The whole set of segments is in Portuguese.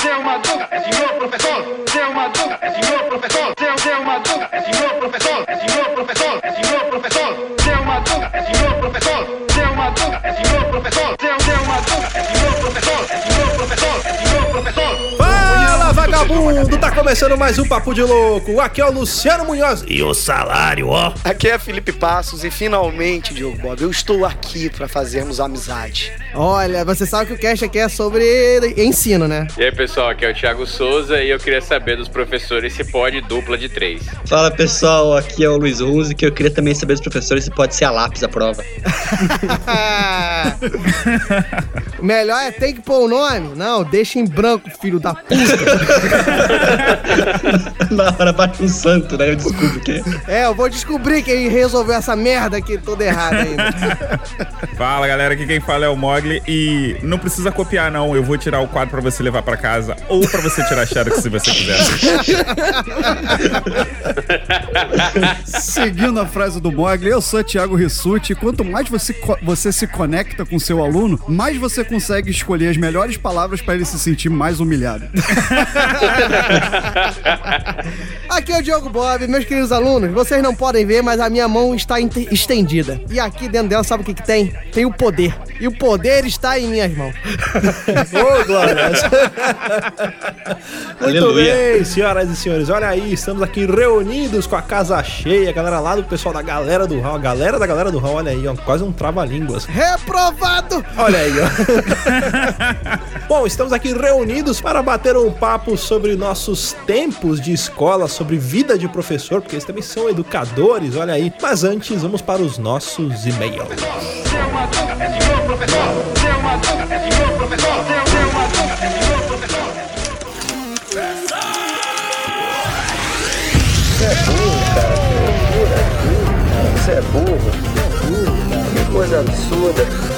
Seu Madruga é senhor professor. Seu Madruga é senhor professor. Seu seu Madruga é senhor professor. É senhor professor. É senhor vagabundo! Tá começando mais um Papo de Louco. Aqui é o Luciano Munhoz. E o salário, ó. Aqui é Felipe Passos e finalmente, Diogo Bob, eu estou aqui para fazermos amizade. Olha, você sabe que o cast aqui é sobre ensino, né? E aí pessoal, aqui é o Thiago Souza e eu queria saber dos professores se pode dupla de três. Fala pessoal, aqui é o Luiz Runzi, que eu queria também saber dos professores se pode ser a lápis a prova. o melhor é tem que pôr o nome? Não, deixa em branco, filho da puta. Na hora bate um santo, né? Eu descubro que é, eu vou descobrir quem resolveu essa merda aqui toda errada ainda. Fala galera, aqui quem fala é o Mogli e não precisa copiar não, eu vou tirar o quadro pra você levar pra casa ou pra você tirar a xerox se você quiser. Seguindo a frase do Mogli, eu sou Thiago Rissuti e quanto mais você, você se conecta com seu aluno, mais você consegue escolher as melhores palavras para ele se sentir mais humilhado. Aqui é o Diogo Bob, meus queridos alunos. Vocês não podem ver, mas a minha mão está estendida. E aqui dentro dela, sabe o que, que tem? Tem o poder. E o poder está em minhas mãos. Ô, Glória! Muito Aleluia. bem, senhoras e senhores. Olha aí, estamos aqui reunidos com a casa cheia, a galera lá do pessoal da galera do Hall, a galera da galera do Hall, olha aí, ó, quase um trava-línguas. Reprovado! Olha aí, ó. Bom, estamos aqui reunidos para bater um papo sobre nossos tempos de escola, sobre vida de professor, porque eles também são educadores, olha aí. Mas antes, vamos para os nossos e-mails. Madruga é professor. Seu Madruga é Madruga é é burro. Que coisa absurda.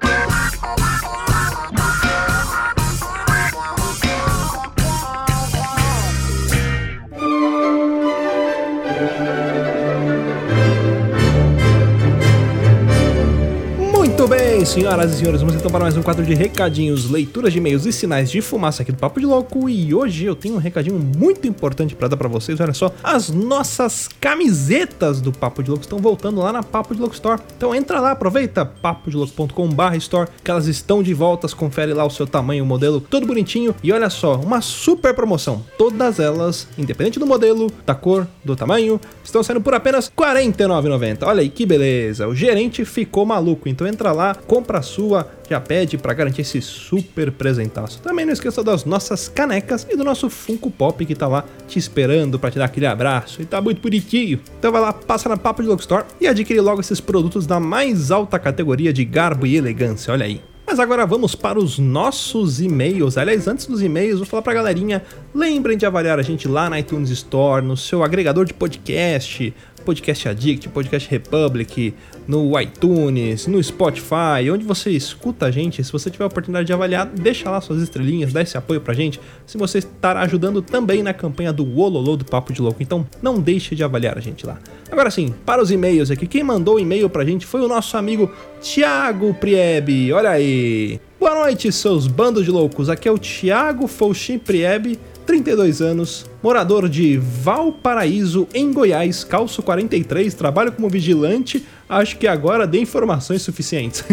bem, senhoras e senhores, vamos então para mais um quadro de recadinhos, leituras de e-mails e sinais de fumaça aqui do Papo de Louco. E hoje eu tenho um recadinho muito importante para dar para vocês. Olha só, as nossas camisetas do Papo de Louco estão voltando lá na Papo de Louco Store. Então entra lá, aproveita papodelouco.com/store, que elas estão de voltas. Confere lá o seu tamanho, o modelo, todo bonitinho. E olha só, uma super promoção. Todas elas, independente do modelo, da cor, do tamanho, estão saindo por apenas R$ 49,90. Olha aí que beleza. O gerente ficou maluco. Então entra lá, compra sua, já pede pra garantir esse super presentaço. Também não esqueça das nossas canecas e do nosso Funko Pop que tá lá te esperando pra te dar aquele abraço. E tá muito bonitinho. Então vai lá, passa na Papo de Louco Store e adquire logo esses produtos da mais alta categoria de garbo e elegância. Olha aí. Mas agora vamos para os nossos e-mails. Aliás, antes dos e-mails, vou falar pra galerinha: lembrem de avaliar a gente lá na iTunes Store, no seu agregador de podcast, Podcast Addict, Podcast Republic, no iTunes, no Spotify, onde você escuta a gente. Se você tiver a oportunidade de avaliar, deixa lá suas estrelinhas, dá esse apoio pra gente. Se você estará ajudando também na campanha do Ololô do Papo de Louco, então não deixe de avaliar a gente lá. Agora sim, para os e-mails aqui, quem mandou o e-mail pra gente foi o nosso amigo Thiago Priebe. Olha aí. Boa noite, seus bandos de loucos. Aqui é o Thiago Fouchin Priebe, 32 anos, morador de Valparaíso, em Goiás, calço 43, trabalho como vigilante. Acho que agora dei informações suficientes.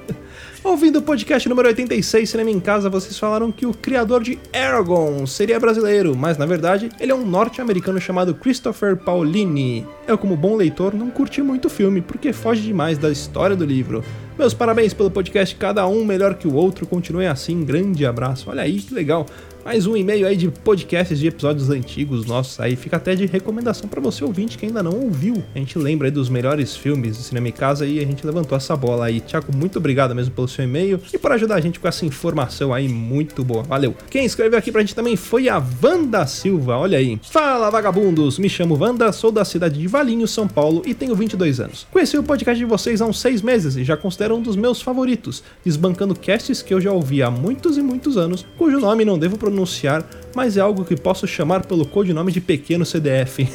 Ouvindo o podcast número 86, Cinema em Casa, vocês falaram que o criador de Aragon seria brasileiro, mas na verdade ele é um norte-americano chamado Christopher Paolini. Eu, como bom leitor, não curti muito o filme porque foge demais da história do livro. Meus parabéns pelo podcast, cada um melhor que o outro. Continue assim, grande abraço. Olha aí que legal. Mais um e-mail aí de podcasts de episódios antigos nossos aí. Fica até de recomendação para você ouvinte que ainda não ouviu. A gente lembra aí dos melhores filmes de cinema em casa e a gente levantou essa bola aí. Tiago, muito obrigado mesmo pelo seu e-mail e por ajudar a gente com essa informação aí muito boa. Valeu. Quem escreveu aqui pra gente também foi a Wanda Silva. Olha aí. Fala, vagabundos. Me chamo Wanda, sou da cidade de Valinho, São Paulo e tenho 22 anos. Conheci o podcast de vocês há uns seis meses e já considero um dos meus favoritos, desbancando casts que eu já ouvi há muitos e muitos anos, cujo nome não devo pronunciar, mas é algo que posso chamar pelo codinome de Pequeno CDF.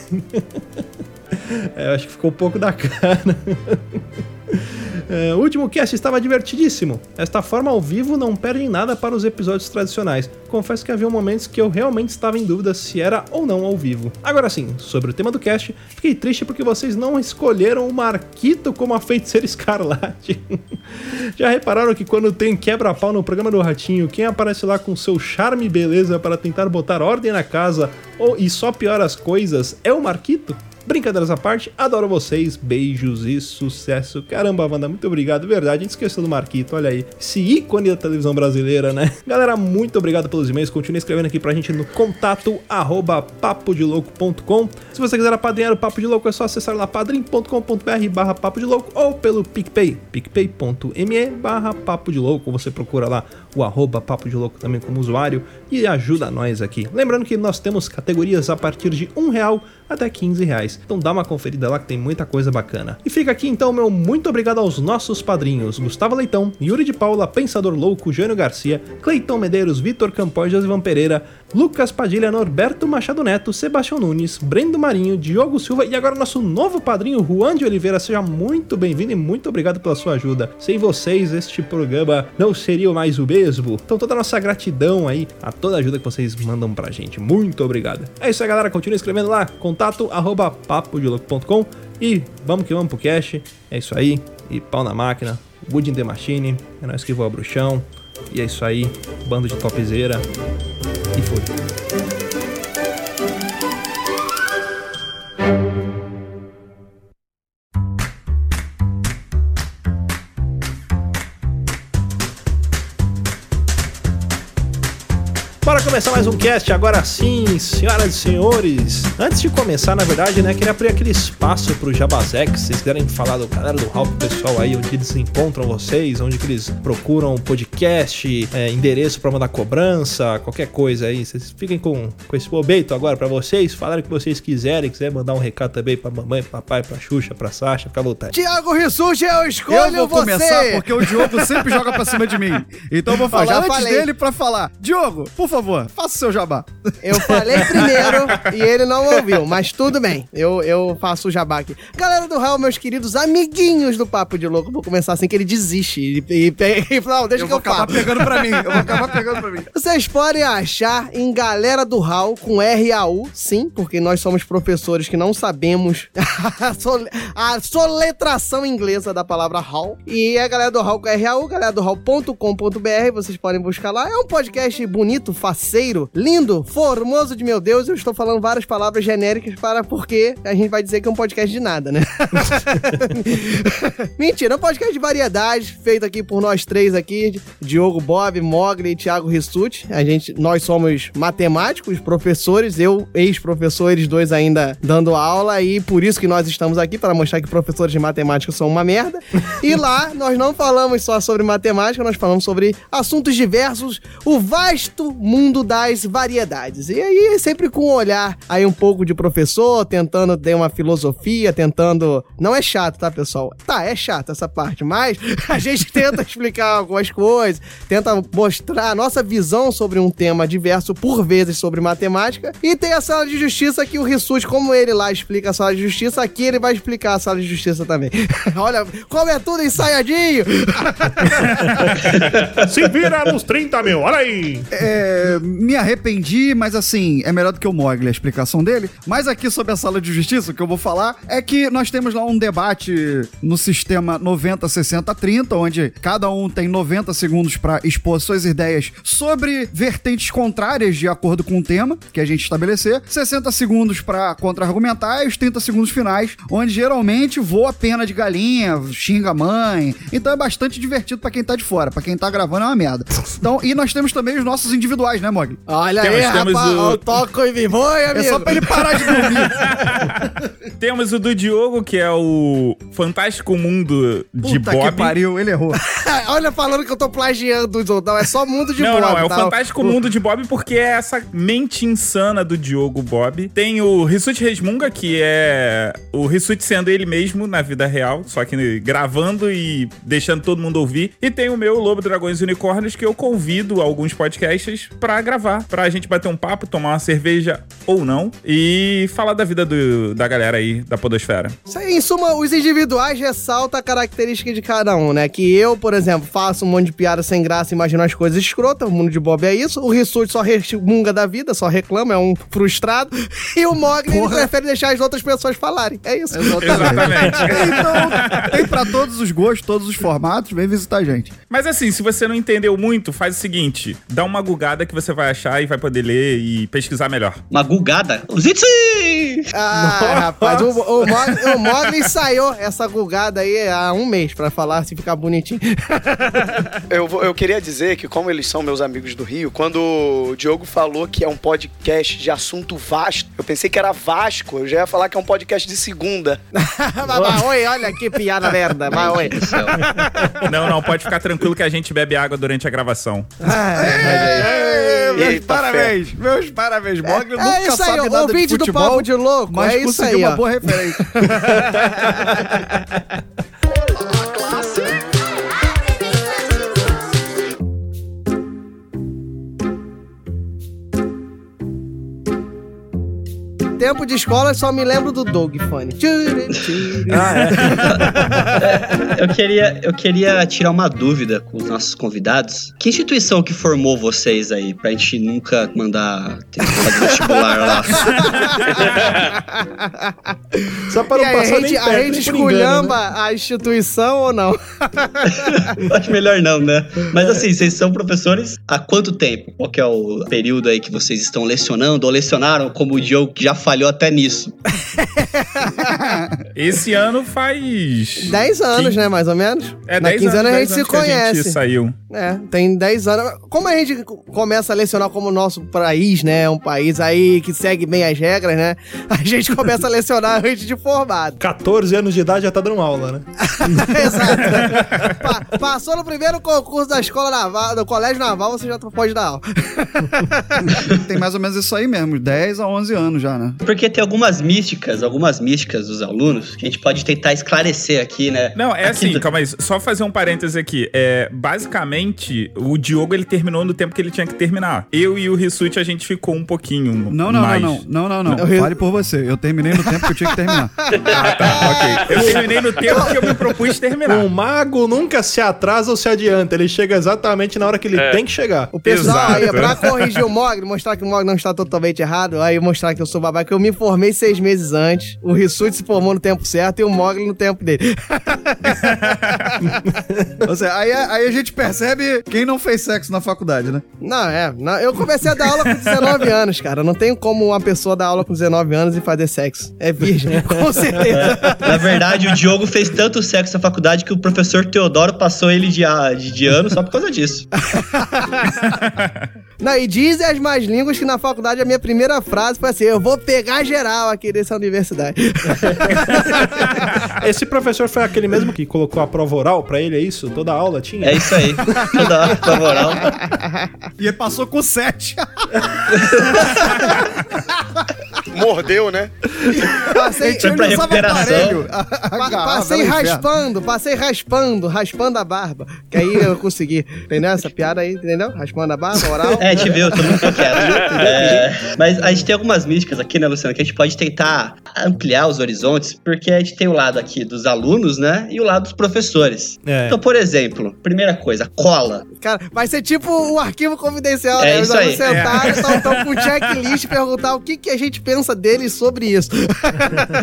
é, acho que ficou um pouco da cara. É, o último cast estava divertidíssimo. Esta forma ao vivo não perde nada para os episódios tradicionais. Confesso que havia momentos que eu realmente estava em dúvida se era ou não ao vivo. Agora sim, sobre o tema do cast, fiquei triste porque vocês não escolheram o Marquito como a feiticeira escarlate. Já repararam que quando tem quebra-pau no programa do Ratinho, quem aparece lá com seu charme e beleza para tentar botar ordem na casa ou, e só piora as coisas é o Marquito? Brincadeiras à parte, adoro vocês, beijos e sucesso. Caramba, Wanda, muito obrigado, verdade, a gente esqueceu do Marquito, olha aí. Esse ícone da televisão brasileira, né? Galera, muito obrigado pelos e-mails, continue escrevendo aqui pra gente no contato arroba. Se você quiser apadrinhar o Papo de Louco, é só acessar lá padrim.com.br barra ou pelo PicPay, picpay.me barra. Você procura lá o arroba papo de louco também como usuário e ajuda nós aqui. Lembrando que nós temos categorias a partir de um real até 15 reais. Então dá uma conferida lá que tem muita coisa bacana. E fica aqui então meu muito obrigado aos nossos padrinhos: Gustavo Leitão, Yuri de Paula, Pensador Louco, Jânio Garcia, Cleiton Medeiros, Vitor Campos, Josivan Pereira, Lucas Padilha, Norberto Machado Neto, Sebastião Nunes, Brendo Marinho, Diogo Silva e agora nosso novo padrinho, Juan de Oliveira. Seja muito bem-vindo e muito obrigado pela sua ajuda. Sem vocês, este programa não seria mais o mesmo. Então, toda a nossa gratidão aí a toda a ajuda que vocês mandam pra gente. Muito obrigado. É isso aí, galera. Continue escrevendo lá. Contato arroba papodelouco.com e vamos que vamos pro cash. É isso aí. E pau na máquina. Wood in the Machine. É nós que voa bruxão. E é isso aí. Bando de topzeira. E foi. Começar mais um cast agora sim, senhoras e senhores. Antes de começar, na verdade, né, queria abrir aquele espaço pro Jabazex. Se vocês quiserem falar do galera do Hall pro pessoal aí, onde eles encontram vocês, onde que eles procuram podcast, é, endereço pra mandar cobrança, qualquer coisa aí. Vocês fiquem com, com esse bobeito agora pra vocês, falarem o que vocês quiserem, quiser mandar um recado também pra mamãe, papai, pra Xuxa, pra Sasha, fica à vontade. Tiago Rissuti, eu escolho Eu vou você. começar porque o Diogo sempre joga pra cima de mim. Então eu vou falar já antes falei. dele pra falar. Diogo, por favor, faça o seu jabá. Eu falei primeiro e ele não ouviu, mas tudo bem. Eu, eu faço o jabá aqui. Galera do Raul, meus queridos amiguinhos do Papo de Louco, vou começar assim que ele desiste. E, e, e, não, deixa Eu que vou eu acabar falo. pegando pra mim. Eu vou acabar pegando pra mim. Vocês podem achar em Galera do Hall com R-A-U, sim, porque nós somos professores que não sabemos a, sole- a soletração inglesa da palavra Hall. E é Galera do Hall com R-A-U, galera do Hall.com.br, vocês podem buscar lá. É um podcast bonito, faceiro, lindo, formoso de meu Deus. Eu estou falando várias palavras genéricas para porque a gente vai dizer que é um podcast de nada, né? Mentira, é um podcast de variedade, feito aqui por nós três aqui, Diogo Bob, Mogli e Thiago Rissuti. A gente, nós somos matemáticos, professores, eu, ex-professor, eles dois ainda dando aula, e por isso que nós estamos aqui, para mostrar que professores de matemática são uma merda. E lá, nós não falamos só sobre matemática, nós falamos sobre assuntos diversos, o vasto mundo mundo das variedades. E aí, sempre com um olhar aí um pouco de professor, tentando ter uma filosofia, tentando. Não é chato, tá, pessoal? Tá, é chato essa parte, mas a gente tenta explicar algumas coisas, tenta mostrar a nossa visão sobre um tema diverso, por vezes sobre matemática. E tem a sala de justiça que o Rissuti, como ele lá explica a sala de justiça, aqui ele vai explicar a sala de justiça também. Olha, como é tudo ensaiadinho! Se vira nos 30 mil, olha aí! É, me arrependi, mas assim, é melhor do que o Mogli a explicação dele. Mas aqui sobre a sala de justiça, o que eu vou falar é que nós temos lá um debate no sistema 90, 60, 30, onde cada um tem 90 segundos para expor suas ideias sobre vertentes contrárias de acordo com o tema que a gente estabelecer, 60 segundos para contra-argumentar e os 30 segundos finais, onde geralmente voa pena de galinha, xinga a mãe. Então é bastante divertido para quem tá de fora, para quem tá gravando é uma merda. Então, e nós temos também os nossos individuais, né, Mog? Olha Temos- aí, temos rapaz, o- o... toco e me voe, amigo. É só pra ele parar de dormir. Temos o do Diogo, que é o Fantástico Mundo de Puta Bob. que pariu, ele errou. Olha, falando que eu tô plagiando os outros. Não, é só mundo de não, Bob, não, é o tá? Fantástico Mundo de Bob porque é essa mente insana do Diogo Bob. Tem o Rissuti Resmunga, que é o Rissuti sendo ele mesmo na vida real, só que gravando e deixando todo mundo ouvir. E tem o meu Lobo Dragões e Unicórnios, que eu convido alguns podcasts pra gravar, pra gente bater um papo, tomar uma cerveja ou não, e falar da vida do- da galera aí, da podosfera. Isso aí, em suma, os individuais ressaltam a característica de cada um, né? Que eu, por exemplo, faço um monte de piada sem graça, imagino as coisas escrotas, o mundo de Bob é isso. O Rissuti só resmunga da vida, só reclama, é um frustrado. E o Mogli ele prefere deixar as outras pessoas falarem. É isso. Exatamente. Então, tem pra todos os gostos, todos os formatos, vem visitar a gente. Mas assim, se você não entendeu muito, faz o seguinte: dá uma gugada que você vai achar e vai poder ler e pesquisar melhor. Uma gulgada. Zitsi! Ah, rapaz, o, o, Mogli, o Mogli ensaiou essa gulgada aí há um mês pra falar se ficar bonitinho. Eu, eu queria dizer que, como eles são meus amigos do Rio, quando o Diogo falou que é um podcast de assunto vasto, eu pensei que era Vasco. Eu já ia falar que é um podcast de segunda. mas, mas, oi, olha que piada merda. Mas, oi. do céu. Não, não, pode ficar tranquilo que a gente bebe água durante a gravação. É, meus Eita parabéns, meus parabéns. Mogli É nunca isso aí, sabe o nada de ouvinte do futebol, Papo de Louco, mas é isso aí, uma ó. boa referência. Tempo de escola, só me lembro do Doug Funny. Eu queria, eu queria tirar uma dúvida com os nossos convidados. Que instituição que formou vocês aí? Pra gente nunca mandar ter que fazer vestibular lá. Só para E não aí, a passar nem gente, a perto, gente engano, esculhamba né? a instituição ou não? Acho melhor não, né? Mas assim, vocês são professores há quanto tempo? Qual que é o período aí que vocês estão lecionando ou lecionaram, como o Diogo que já falhou até nisso? Esse ano faz. 10 anos, Quin- né, mais ou menos? É, Na 10 15 anos a 10 gente se que a gente conhece. saiu. É, tem 10 anos. Como a gente começa a lecionar como nosso país, né? Um país aí que segue bem as regras, né? A gente começa a lecionar antes de formado. 14 anos de idade já tá dando aula, né? Exato. Pa- passou no primeiro concurso da escola naval, do colégio naval, você já pode dar aula. Tem mais ou menos isso aí mesmo, 10 a 11 anos já, né? Porque tem algumas místicas, algumas místicas dos alunos que a gente pode tentar esclarecer aqui, né? Não, é Aqui assim, do- calma aí. Só fazer um parêntese aqui. É, basicamente, o Diogo ele terminou no tempo que ele tinha que terminar. Eu e o Rissuti a gente ficou um pouquinho Não, não, mais. não, não, não, não, não. Eu- Fale por você. Eu terminei no tempo que eu tinha que terminar. Ah, tá, ok. Eu terminei no tempo que eu me propus terminar. Um mago nunca se atrasa ou se adianta. Ele chega exatamente na hora que ele tem que chegar. O pessoal aí, Exato. pra corrigir o Mogli, mostrar que o Mogli não está totalmente errado, aí mostrar que eu sou babaca, eu me formei seis meses antes, o Rissuti se formou no tempo certo e o Mogli no tempo dele. Ou seja, aí, aí a gente percebe quem não fez sexo na faculdade, né? Não, é. não, eu comecei a dar aula com 19 anos, cara. Não tem como uma pessoa dar aula com 19 anos e fazer sexo. É virgem, com certeza. Na verdade, o Diogo fez tanto sexo na faculdade que o professor Teodoro passou ele de, a- de, de ano só por causa disso. Não, e dizem as más línguas que na faculdade a minha primeira frase foi assim: eu vou pegar geral aqui nessa universidade. Esse professor foi aquele mesmo que colocou a prova oral pra ele, é isso? Toda aula tinha? É isso aí. Toda hora, prova oral. E ele passou com 7. Mordeu, né? Passei, Tinha pra recuperação. pa- passei raspando, passei raspando, raspando a barba. Que aí eu consegui. Entendeu? Essa piada aí, entendeu? Raspando a barba, oral. É, a gente viu, todo mundo ficou quieto. É, mas a gente tem algumas místicas aqui, né, Luciano, que a gente pode tentar ampliar os horizontes, porque a gente tem o lado aqui dos alunos, né, e o lado dos professores. É. Então, por exemplo, primeira coisa, cola. Cara, vai ser tipo um arquivo confidencial, É né? Os isso aí. alunos sentarem, estão tão com checklist e perguntar o que, que a gente pensa deles sobre isso.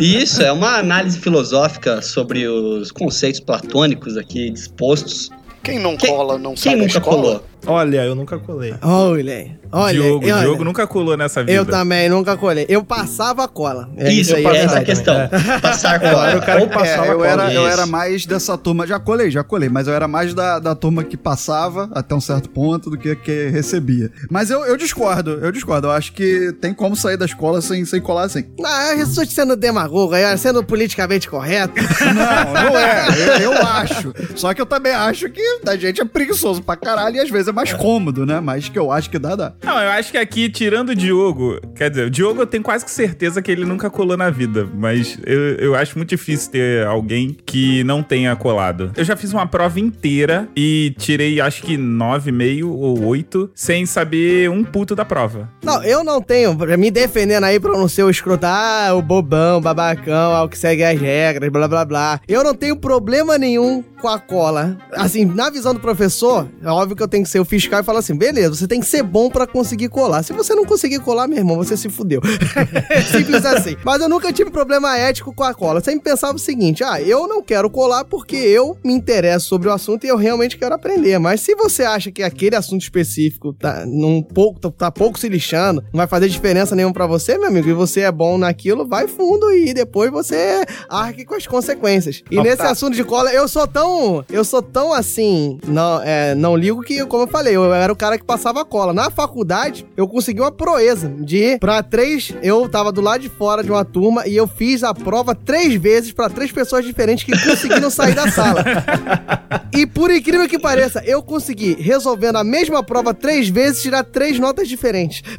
E isso é uma análise filosófica sobre os conceitos platônicos aqui dispostos. Quem não Quem- cola não Quem sai da nunca colou? Olha, eu nunca colei. Olha, olha. Diogo, olha. Diogo nunca colou nessa vida. Eu também nunca colhei. Eu passava a cola. É isso, aí, é é essa a verdade. questão. Passar cola. era o cara que passava É, eu, cola. era, eu Isso. era mais dessa turma. Já colei, já colei, mas eu era mais da, da turma que passava até um certo ponto do que que recebia. Mas eu, eu discordo, eu discordo. Eu acho que tem como sair da escola sem, sem colar assim. Não, eu estou sendo demagogo, aí, sendo politicamente correto. Não, não é. Eu, eu acho. Só que eu também acho que a gente é preguiçoso pra caralho e às vezes é mais cômodo, né? Mas que eu acho que dá, dá. Não, eu acho que aqui, tirando o Diogo, quer dizer, o Diogo eu tenho quase que certeza que ele nunca colou na vida, mas eu, eu acho muito difícil ter alguém que não tenha colado. Eu já fiz uma prova inteira e tirei acho que 9,5 ou 8 sem saber um puto da prova. Não, eu não tenho, me defendendo aí pra não ser o escroto, ah, o bobão, babacão, ao que segue as regras, blá blá blá. Eu não tenho problema nenhum com a cola. Assim, na visão do professor, é óbvio que eu tenho que ser o fiscal e falar assim, beleza, você tem que ser bom pra conseguir colar. Se você não conseguir colar, meu irmão, você se fudeu. Simples assim. Mas eu nunca tive problema ético com a cola. Sempre pensava o seguinte, ah, eu não quero colar porque eu me interesso sobre o assunto e eu realmente quero aprender. Mas se você acha que aquele assunto específico tá num pouco, tá, tá pouco se lixando, não vai fazer diferença nenhuma pra você, meu amigo, e você é bom naquilo, vai fundo e depois você arque com as consequências. E Ah, nesse tá. assunto de cola, eu sou tão, eu sou tão assim, não, é, não ligo que, como eu falei, eu era o cara que passava cola. Na faculdade, eu consegui uma proeza de, pra três, eu tava do lado de fora de uma turma e eu fiz a prova três vezes pra três pessoas diferentes que conseguiram sair da sala. E por incrível que pareça, eu consegui, resolvendo a mesma prova três vezes, tirar três notas diferentes.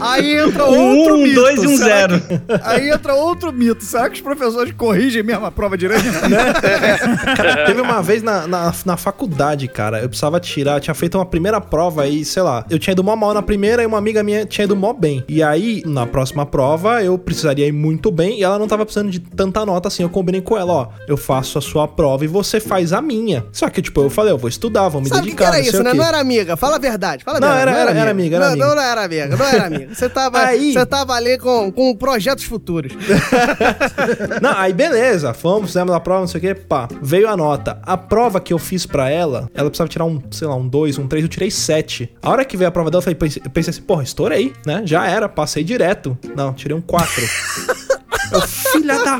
Aí entra outro Um, mito. dois e um Será zero. que- Aí entra outro mito. Será que os professores corrigem mesmo a prova direito? Cara, teve uma vez na, na, na faculdade, cara, eu precisava tirar, tinha feito uma primeira prova e, sei lá, eu tinha ido mó mal na primeira e uma amiga minha tinha ido mó bem. E aí, na próxima prova, eu precisaria ir muito bem e ela não tava precisando de tanta nota assim. Eu combinei com ela, ó, eu faço a sua prova e você faz a minha. Só que, tipo, eu falei, eu vou estudar, vou me Sabe o que, dedicar, era não isso, né? Não era amiga. Fala a verdade. Fala a Não, verdade. era- era- era amiga, era não, amiga. Não, não era amiga. Não era amiga. Você tava, Aí- você tava ali com, com projetos futuros. Não, aí beleza, fomos, fizemos a prova, não sei o que, pá, veio a nota. A prova que eu fiz pra ela, ela precisava tirar um, sei lá, um 2, um 3, eu tirei 7. A hora que veio a prova dela, eu falei, pensei assim, porra, estourei, né? Já era, passei direto. Não, tirei um 4. Filha da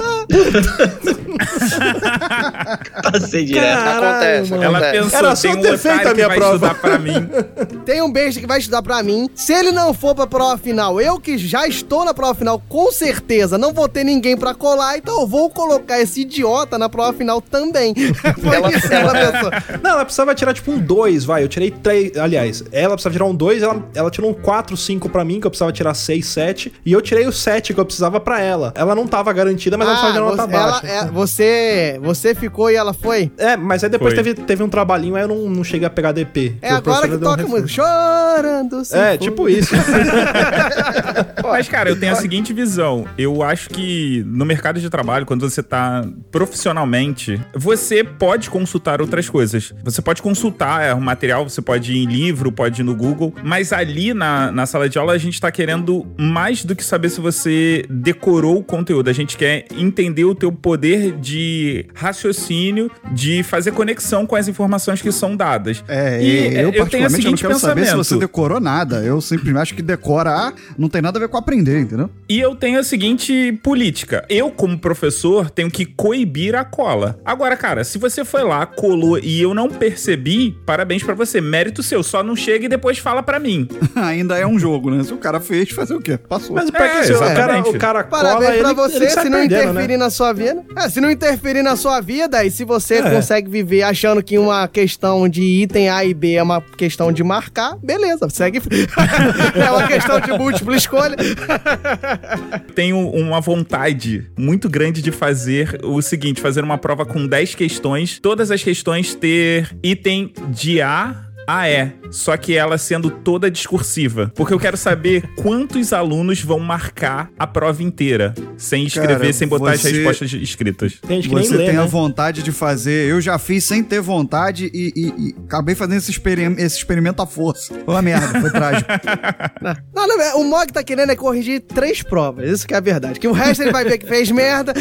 Passei direto. Caralho, Acontece, mano. Ela pensou, Era só tem um ter feito a que minha vai prova. estudar pra mim. Tem um beijo que vai estudar pra mim. Se ele não for pra prova final, eu que já estou na prova final, com certeza não vou ter ninguém pra colar, então eu vou colocar esse idiota na prova final também. Foi Ela- isso que ela pensou. Não, ela precisava tirar tipo um 2, vai. Eu tirei 3. Aliás, ela precisava tirar um 2, ela, ela tirou um 4, 5 pra mim, que eu precisava tirar 6, 7. E eu tirei o 7 que eu precisava pra ela. Ela não tava garantida, mas ela precisava de nota você, ela- baixa. é, você, você ficou e ela foi? É, mas aí depois Foi. teve, teve um trabalhinho, aí eu não, não cheguei a pegar DP. É agora que toca música. Chorando. É, tipo isso. Mas, cara, eu tenho a seguinte visão. Eu acho que no mercado de trabalho, quando você tá profissionalmente, você pode consultar outras coisas. Você pode consultar é, um material, você pode ir em livro, pode ir no Google, mas ali na, na sala de aula a gente tá querendo mais do que saber se você decorou o conteúdo conteúdo, a gente quer entender o teu poder de raciocínio, de fazer conexão com as informações que são dadas. É, E, e, é, eu, eu tenho o eu não seguinte quero saber se pensamento. você decorou nada. Eu simplesmente acho que decorar não tem nada a ver com aprender, entendeu? E eu tenho a seguinte política. Eu, como professor, tenho que coibir a cola. Agora, cara, se você foi lá, colou e eu não percebi, parabéns pra você. Mérito seu. Só não chega e depois fala pra mim. Ainda é um jogo, né? Se o cara fez, fazer o quê? Passou. Mas pra É, que o cara, o cara cola, ele, você, sai se não perdendo, interferir né? na sua vida. É, se não interferir na sua vida, e se você É. consegue viver achando que uma questão de item A e B é uma questão de marcar, beleza, segue. é uma questão de múltipla escolha. Tenho uma vontade muito grande de fazer o seguinte: fazer uma prova com 10 questões, todas as questões ter item de A a E, só que ela sendo toda discursiva. Porque eu quero saber quantos alunos vão marcar a prova inteira, sem escrever, Cara, sem botar as você- respostas escritas. Tem gente que nem Você lê, tem a né? vontade de fazer. Eu já fiz sem ter vontade e, e- e acabei fazendo esse, experim- esse experimento à força. Foi uma merda, foi trágico. Não, não, o Mog tá querendo é corrigir três provas, isso que é a verdade. Que o resto ele vai ver que fez merda.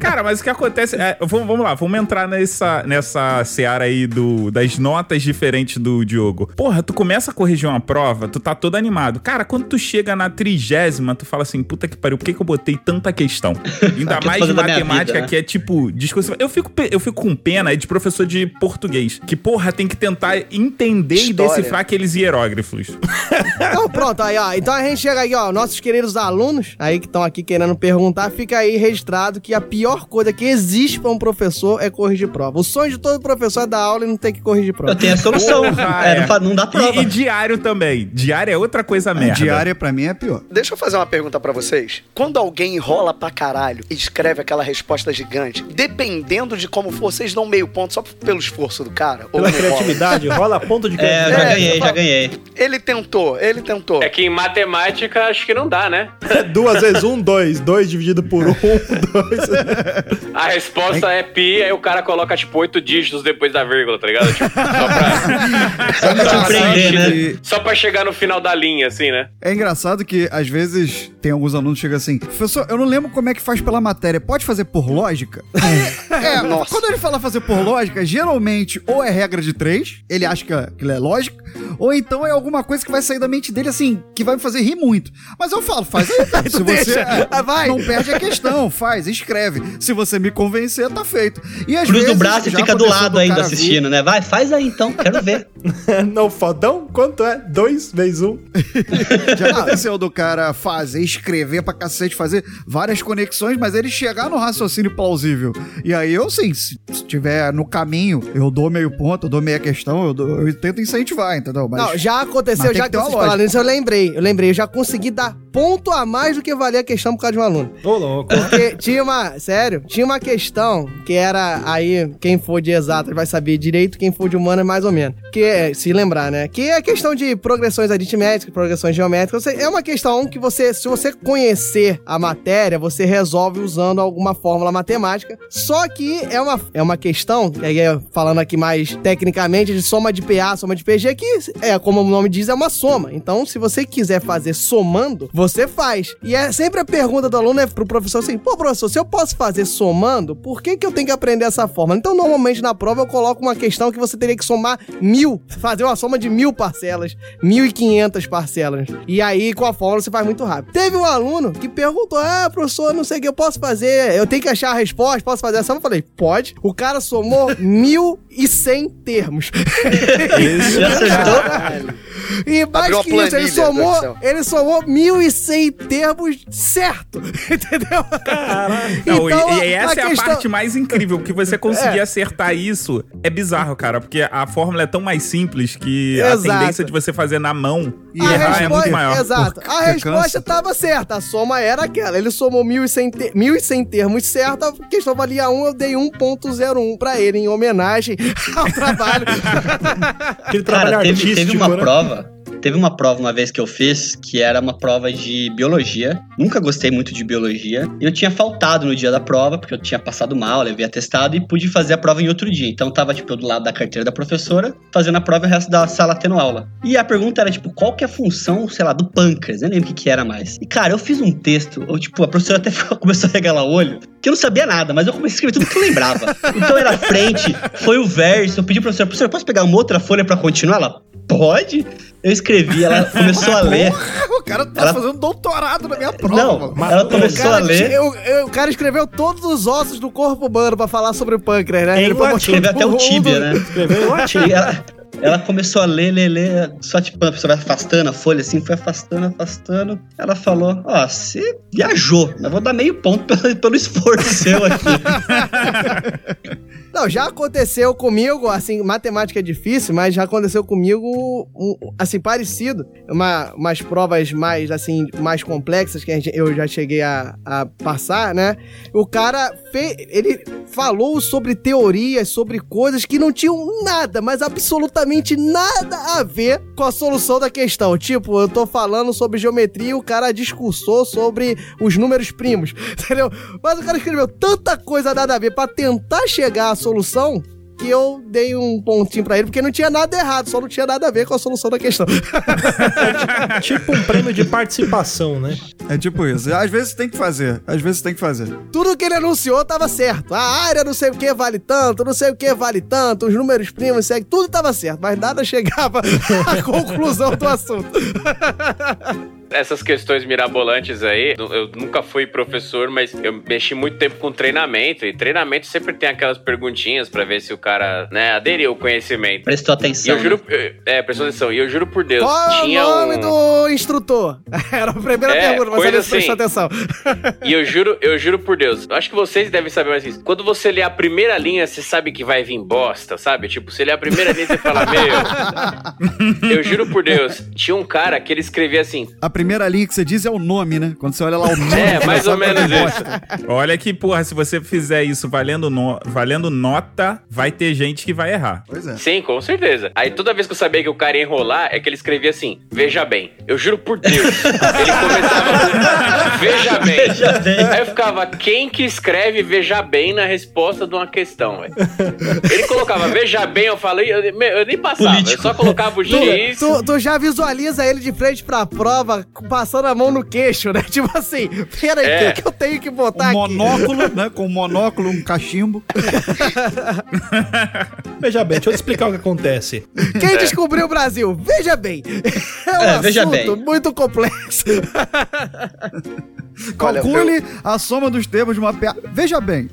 Cara, mas o que acontece. é, vamos, vamos lá, vamos entrar nessa, nessa seara aí do, das notas diferentes do Diogo. Porra, tu começa a corrigir uma prova, tu tá todo animado. Cara, quando tu chega na trigésima, tu fala assim: puta que pariu, por que, que eu botei tanta questão? Ainda tô mais minha matemática, vida, né? que é tipo discursiva. Eu fico, eu fico com pena de professor de português, que, porra, tem que tentar entender e História. decifrar aqueles hierógrafos. Então pronto, aí ó. Então a gente chega aí, ó, nossos queridos alunos aí que estão aqui querendo perguntar, fica aí registrado que a pior coisa que existe pra um professor é corrigir prova. O sonho de todo professor é dar aula e não ter que corrigir Eu prova. tenho a solução. Porra, é, não fa- não dá prova. E, e diário também. Diário é outra coisa merda. Diária pra mim é pior. Deixa eu fazer uma pergunta pra vocês. Quando alguém enrola pra caralho e escreve aquela resposta gigante, dependendo de como for, vocês dão meio ponto só pelo esforço do cara? Ou Pela criatividade, rola ponto de É, eu já criatividade. ganhei, já ganhei. Ele tentou, ele tentou. É que em matemática acho que não dá, né? Duas vezes um, dois. Dois dividido por um, dois. A resposta é pi, aí o cara coloca tipo oito dígitos depois da vírgula, tá ligado? Tipo, só pra. Só pra né? Só pra chegar no final da linha, assim, né? é engraçado que, às vezes, tem alguns alunos que chegam assim, professor, eu não lembro como é que faz pela matéria, pode fazer por lógica? Aí, é, Nossa. quando ele fala fazer por lógica, geralmente ou é regra de três, ele acha que aquilo é lógica, ou então é alguma coisa que vai sair da mente dele, assim, que vai me fazer rir muito. Mas eu falo, faz aí, cara. Se você é, Ah, vai. não perde a questão, faz, escreve. Se você me convencer, tá feito. E às Cruz vezes, do braço e fica do lado ainda vir- assistindo, né? Vai, faz aí então, quero ver. Não, fodão? Quanto é? Dois vezes um. Já aconteceu do cara fazer, escrever pra cacete, fazer várias conexões, mas ele chegar no raciocínio plausível. E aí eu, sim, se estiver no caminho, eu dou meio ponto, eu dou meia questão, eu, dou- eu tento incentivar, entendeu? Mas Não, já aconteceu, já que que, vocês falaram isso, eu lembrei. Eu lembrei, eu já consegui dar ponto a mais do que valia a questão por causa de um aluno. Ô, louco. Porque tinha uma, sério, tinha uma questão que era aí, quem for de exatas vai saber direito, quem for de humanas mais ou menos. Que é, se lembrar, né? Que é a questão de progressões aritméticas, progressões geométricas. Você- É uma questão que você, se você conhecer a matéria, você resolve usando alguma fórmula matemática. Só que é uma, é uma questão, que aí é falando aqui mais tecnicamente, de soma de PA, soma de PG, que é, como o nome diz, é uma soma. Então, se você quiser fazer somando, você faz. E é sempre a pergunta do aluno é pro professor assim: pô, professor, se eu posso fazer somando, por que, que eu tenho que aprender essa fórmula? Então, normalmente na prova eu coloco uma questão que você teria que somar mil, fazer uma soma de mil parcelas, mil e quinhentas parcelas. E aí, com a fórmula, você faz muito rápido. Teve um aluno que perguntou: ah, professor, não sei o que eu posso fazer, eu tenho que achar a resposta, posso fazer essa? Eu falei: pode. O cara somou mil e cem termos. Isso. E mais Abriu que isso, ele somou, ele somou 1.100 termos certo. Entendeu? Não, e- Então, e, essa a é a questão- parte mais incrível, que você conseguir É. acertar isso é bizarro, cara, porque a fórmula é tão mais simples que Exato. a tendência de você fazer na mão e a errar é muito maior. Exato. Porque A resposta estava certa. A soma era aquela. Ele somou 1.100 te- 1.100 termos certo. A questão valia 1, eu dei 1.01 pra ele, em homenagem ao trabalho. Aquele trabalho Cara, teve, artístico, teve uma né? prova. Teve uma prova uma vez que eu fiz, que era uma prova de biologia. Nunca gostei muito de biologia. E eu tinha faltado no dia da prova, porque eu tinha passado mal, levei atestado e pude fazer a prova em outro dia. Então tava, tipo, eu do lado da carteira da professora, fazendo a prova e o resto da sala tendo aula. E a pergunta era, tipo, qual que é a função, sei lá, do pâncreas? Eu nem lembro o que, que era mais. E, cara, eu fiz um texto, ou, tipo, a professora até começou a regalar o olho, que eu não sabia nada, mas eu comecei a escrever tudo que eu lembrava. Então era a frente, foi o verso, eu pedi pra professora, professora, posso pegar uma outra folha pra continuar? Ela, pode? Eu escrevi, ela começou a ler. O cara tá Ela- fazendo doutorado na minha prova. Não, mano. ela começou a ler. Eu- eu- o cara escreveu todos os ossos do corpo humano pra falar sobre o pâncreas, né? Ele Escreveu até o pro tíbia, né? Escreveu ela, ela começou a ler, ler, ler, só tipo, a pessoa vai afastando a folha assim, foi afastando, afastando. Ela falou: Ó, você viajou, mas vou dar meio ponto pelo, pelo esforço seu aqui. Não, já aconteceu comigo, assim, matemática é difícil, mas já aconteceu comigo, assim, parecido. Uma, umas provas mais, assim, mais complexas que a gente- eu já cheguei a, a passar, né? O cara, fe, ele falou sobre teorias, sobre coisas que não tinham nada, mas absolutamente nada a ver com a solução da questão. Tipo, eu tô falando sobre geometria e o cara discursou sobre os números primos, entendeu? Mas o cara escreveu tanta coisa nada a ver pra tentar chegar à solução que eu dei um pontinho pra ele, porque não tinha nada errado, só não tinha nada a ver com a solução da questão. tipo um prêmio de participação, né? É tipo isso. Às vezes tem que fazer. Às vezes tem que fazer. Tudo que ele anunciou tava certo. A área não sei o que vale tanto, não sei o que vale tanto, os números primos, sei, tudo tava certo, mas nada chegava à conclusão do assunto. Essas questões mirabolantes aí, eu nunca fui professor, mas eu mexi muito tempo com treinamento. E treinamento sempre tem aquelas perguntinhas pra ver se o cara, né, aderiu ao conhecimento. Prestou E atenção. eu juro, né? é, prestou atenção, e eu juro por Deus, Qual é o tinha nome um... do instrutor? Era a primeira É, pergunta, mas coisa você prestou atenção. E eu juro, eu juro por Deus, eu acho que vocês devem saber mais isso. Quando você lê a primeira linha, você sabe que vai vir bosta, sabe? Tipo, você lê a primeira linha e você fala, meu. Eu juro por Deus, tinha um cara que ele escrevia assim. A primeira linha que você diz é o nome, né? Quando você olha lá o nome. É, mais ou menos é isso. Olha que, porra, se você fizer isso valendo, no- valendo nota, vai ter gente que vai errar. Pois é. Sim, com certeza. Aí toda vez que eu sabia que o cara ia enrolar, é que ele escrevia assim: Veja bem, eu juro por Deus. ele começava com Veja bem. Veja bem. Aí eu ficava, quem que escreve veja bem na resposta de uma questão, velho? Ele colocava veja bem, eu falei, eu, eu nem passava, Político. eu só colocava o Tu, X. tu, tu já visualiza ele de frente pra prova, passando a mão no queixo, né? Tipo assim, peraí, o É. que, que eu tenho que botar Um aqui? monóculo, né? Com um monóculo, um cachimbo. Veja bem, deixa eu te explicar o que acontece. Quem descobriu o Brasil? Veja bem. É um É, veja assunto bem. muito complexo. Olha, Calcule a soma dos termos de uma piada. Veja bem.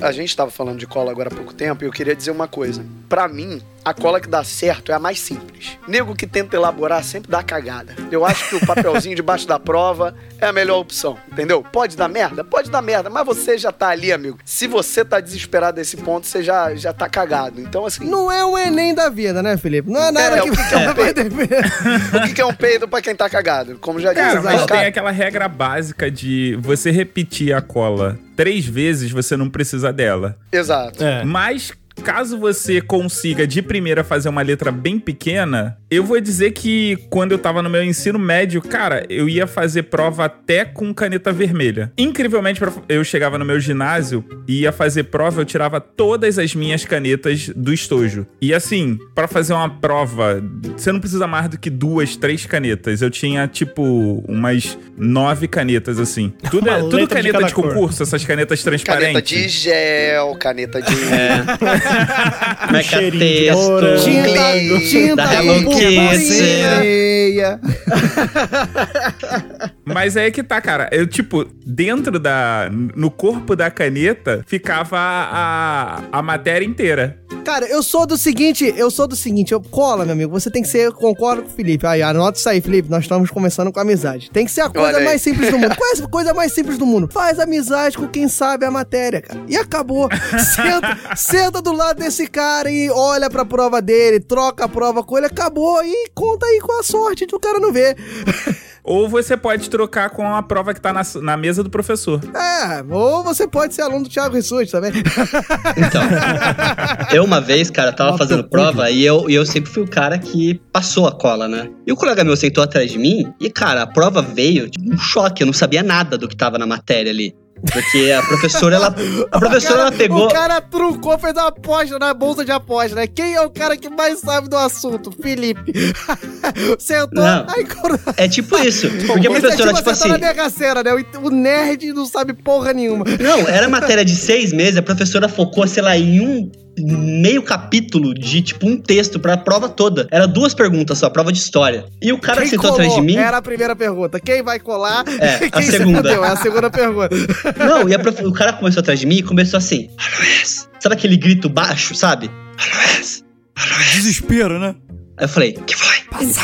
A gente tava falando de cola agora há pouco tempo e eu queria dizer uma coisa. Pra mim, a cola que dá certo é a mais simples. Nego que tenta elaborar sempre dá cagada. Eu acho que o papelzinho debaixo da prova é a melhor opção, entendeu? Pode dar merda? Pode dar merda, mas você já tá ali, amigo. Se você tá desesperado nesse ponto, você já, já tá cagado. Então, assim, Não é o Enem da vida, né, Felipe? Não é nada É, que, o que que é um peido? o que que é um peido pra quem tá cagado? Como já disse, Cara, mas cara, tem aquela regra básica de você repetir a cola três vezes, você não precisa dela. Exato. É. Mas caso você consiga de primeira fazer uma letra bem pequena, eu vou dizer que quando eu tava no meu ensino médio, cara, eu ia fazer prova até com caneta vermelha. Incrivelmente, eu chegava no meu ginásio e ia fazer prova, eu tirava todas as minhas canetas do estojo. E assim, pra fazer uma prova, você não precisa mais do que duas, três canetas. Eu tinha, tipo, umas nove canetas, assim. Tudo, é, tudo de caneta de, cor. concurso, essas canetas transparentes. Caneta de gel, caneta de. Marca cheirinho de ouro. texto. Tinta, tinta, Da com Mas é que tá, cara. Eu, tipo, dentro da. No corpo da caneta ficava a, a matéria inteira. Cara, eu sou do seguinte, eu sou do seguinte, eu cola, meu amigo, você tem que ser, concordo com o Felipe. Aí, anota isso aí, Felipe, nós estamos começando com amizade. Tem que ser a coisa mais simples do mundo. Qual é a coisa mais simples do mundo? Faz amizade com quem sabe a matéria, cara. E acabou. Senta, senta do lado desse cara e olha pra prova dele, troca a prova com ele, acabou. E conta aí com a sorte do cara não ver. Ou você pode trocar com a prova que tá na, na mesa do professor. É, ou você pode ser aluno do Thiago Rissuti também. Então, eu uma vez, cara, tava fazendo prova e eu, e eu sempre fui o cara que passou a cola, né? E o colega meu sentou atrás de mim e, cara, a prova veio de um choque. Eu não sabia nada do que tava na matéria ali. Porque a professora, ela. A professora, ela pegou. O cara trucou, fez uma aposta na bolsa de aposta, né? Quem é o cara que mais sabe do assunto? Felipe. Sentou, Não. aí É tipo isso. Porque a é professora, tipo, tipo tá assim. na Mega né? O nerd não sabe porra nenhuma. Não, era matéria de seis meses, a professora focou, sei lá, em um meio capítulo de, tipo, um texto pra prova toda. Era duas perguntas só, prova de história. E o cara Quem que sentou atrás de mim. Era a primeira pergunta. Quem vai colar? É, a quem se segunda. É a segunda pergunta. Não, e a prof- o cara começou atrás de mim e começou assim: Aloés. Sabe aquele grito baixo, sabe? Aloés. Desespero, né? Aí eu falei: Que foi? Passa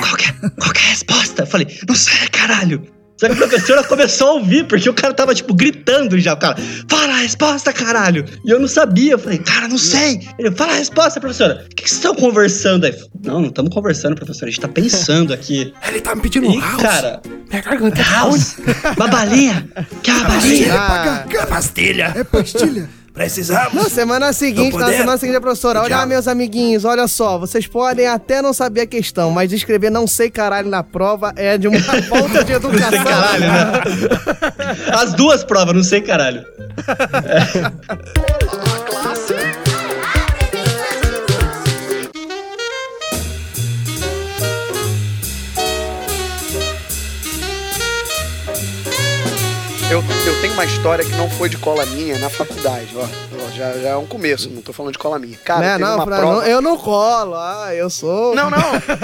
qual, que é, qual que é a resposta? Eu falei: Não sei, caralho. Só que a professora começou a ouvir, porque o cara tava, tipo, gritando já. O cara, fala a resposta, caralho. E eu não sabia. Eu falei, cara, não sei. Ele, fala a resposta, professora. O que que vocês estão conversando aí? Não, não estamos conversando, professora. A gente tá pensando aqui. Ele tá me pedindo E, cara, House, uma balinha. Quer uma balinha? Ah, pastilha. É pastilha. Precisamos. na semana seguinte, Não na semana seguinte, a professora, olha, meus amiguinhos, olha só, vocês podem até não saber a questão, mas escrever não sei caralho na prova é de uma falta de educação. Caralho, né? As duas provas, não sei, caralho. Eu, eu tenho uma história que não foi de cola minha na faculdade, ó. Já, já é um começo, não tô falando de cola minha. Cara, Né, não, uma Fran, prova... não, eu não colo, ah, eu sou... Não, não,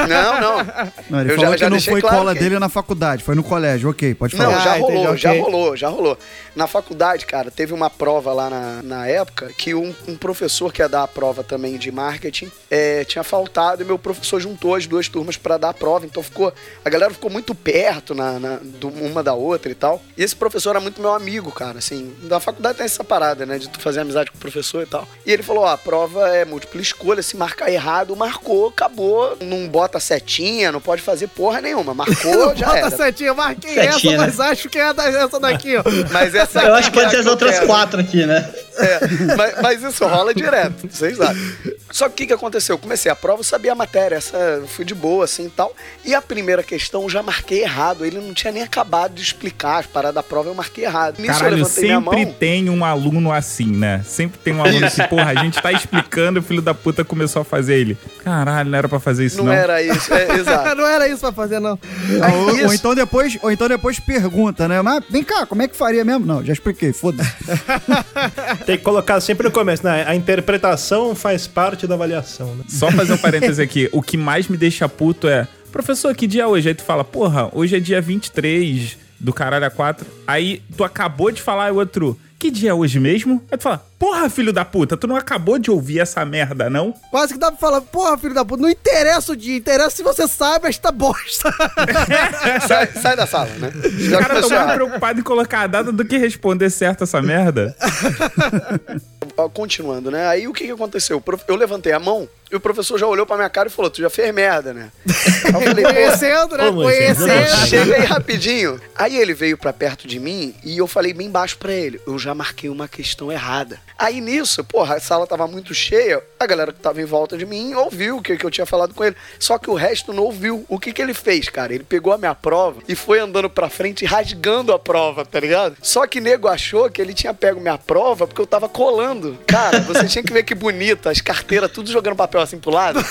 não, não. Não, ele Eu falou já- que já não foi claro cola que- dele na faculdade, foi no colégio, ok, pode Não, falar. já Ah, entendi, rolou, já ok. rolou, já rolou. Na faculdade, cara, teve uma prova lá na, na época que um, um professor que ia dar a prova também de marketing é, tinha faltado e meu professor juntou as duas turmas pra dar a prova. Então ficou. A galera ficou muito perto na, na- do- uma da outra e tal. E esse professor era muito meu amigo, cara. Assim, na faculdade tem essa parada, né? De tu fazer amizade com o professor e tal. E ele falou: ó, a prova é múltipla escolha, se marcar errado, marcou, acabou. Não bota setinha, não pode fazer porra nenhuma. Marcou, já Bota era. setinha, eu marquei Setinha, essa, né? mas acho que é da- essa daqui, ó. Mas essa Eu acho que pode é ser as outras quero. quatro aqui, né? É, mas, mas isso rola direto, vocês sabem. Só que o que, que aconteceu? Eu comecei a prova, eu sabia a matéria, essa eu fui de boa assim e tal. E a primeira questão eu já marquei errado. Ele não tinha nem acabado de explicar as paradas da prova, eu marquei errado. Nisso eu Caralho, sempre mão. tem um aluno assim, né? Sempre tem um aluno assim, porra, a gente tá explicando, o filho da puta começou a fazer ele. Caralho, não era pra fazer isso, Não, não. era isso, é, exato. não era isso pra fazer, não. Ah, ou, isso. ou então depois, ou então depois pergunta, né? Mas vem cá, como é que faria mesmo? Não, já expliquei, foda-se. Tem que colocar sempre no começo, né? A interpretação faz parte da avaliação, né? Só fazer um parêntese aqui. O que mais me deixa puto é, professor, que dia é hoje? Aí tu fala, porra, hoje é dia 23 do caralho a 4. Aí tu acabou de falar e o outro, que dia é hoje mesmo? Aí tu fala, porra, filho da puta, tu não acabou de ouvir essa merda, não? Quase que dá pra falar, porra, filho da puta, não interessa o dia, interessa se você sabe esta bosta. Sai, sai da sala, né? O Já cara tá mais preocupado em colocar a data do que responder certo essa merda. Continuando, né? Aí o que, que aconteceu? Eu levantei a mão e o professor já olhou pra minha cara e falou: Tu já fez merda, né? Aí eu falei, "Pô, Conhecendo, né? Moisés, Conhecendo. Chega aí rapidinho. Aí ele veio pra perto de mim e eu falei bem baixo pra ele. Eu já marquei uma questão errada. Aí nisso, porra, a sala tava muito cheia. A galera que tava em volta de mim ouviu o que, que eu tinha falado com ele. Só que o resto não ouviu. O que que ele fez, cara? Ele pegou a minha prova e foi andando pra frente rasgando a prova, tá ligado? Só que nego achou que ele tinha pego minha prova porque eu tava colando. Cara, você tinha que ver que bonito. As carteiras tudo jogando papel assim pro lado.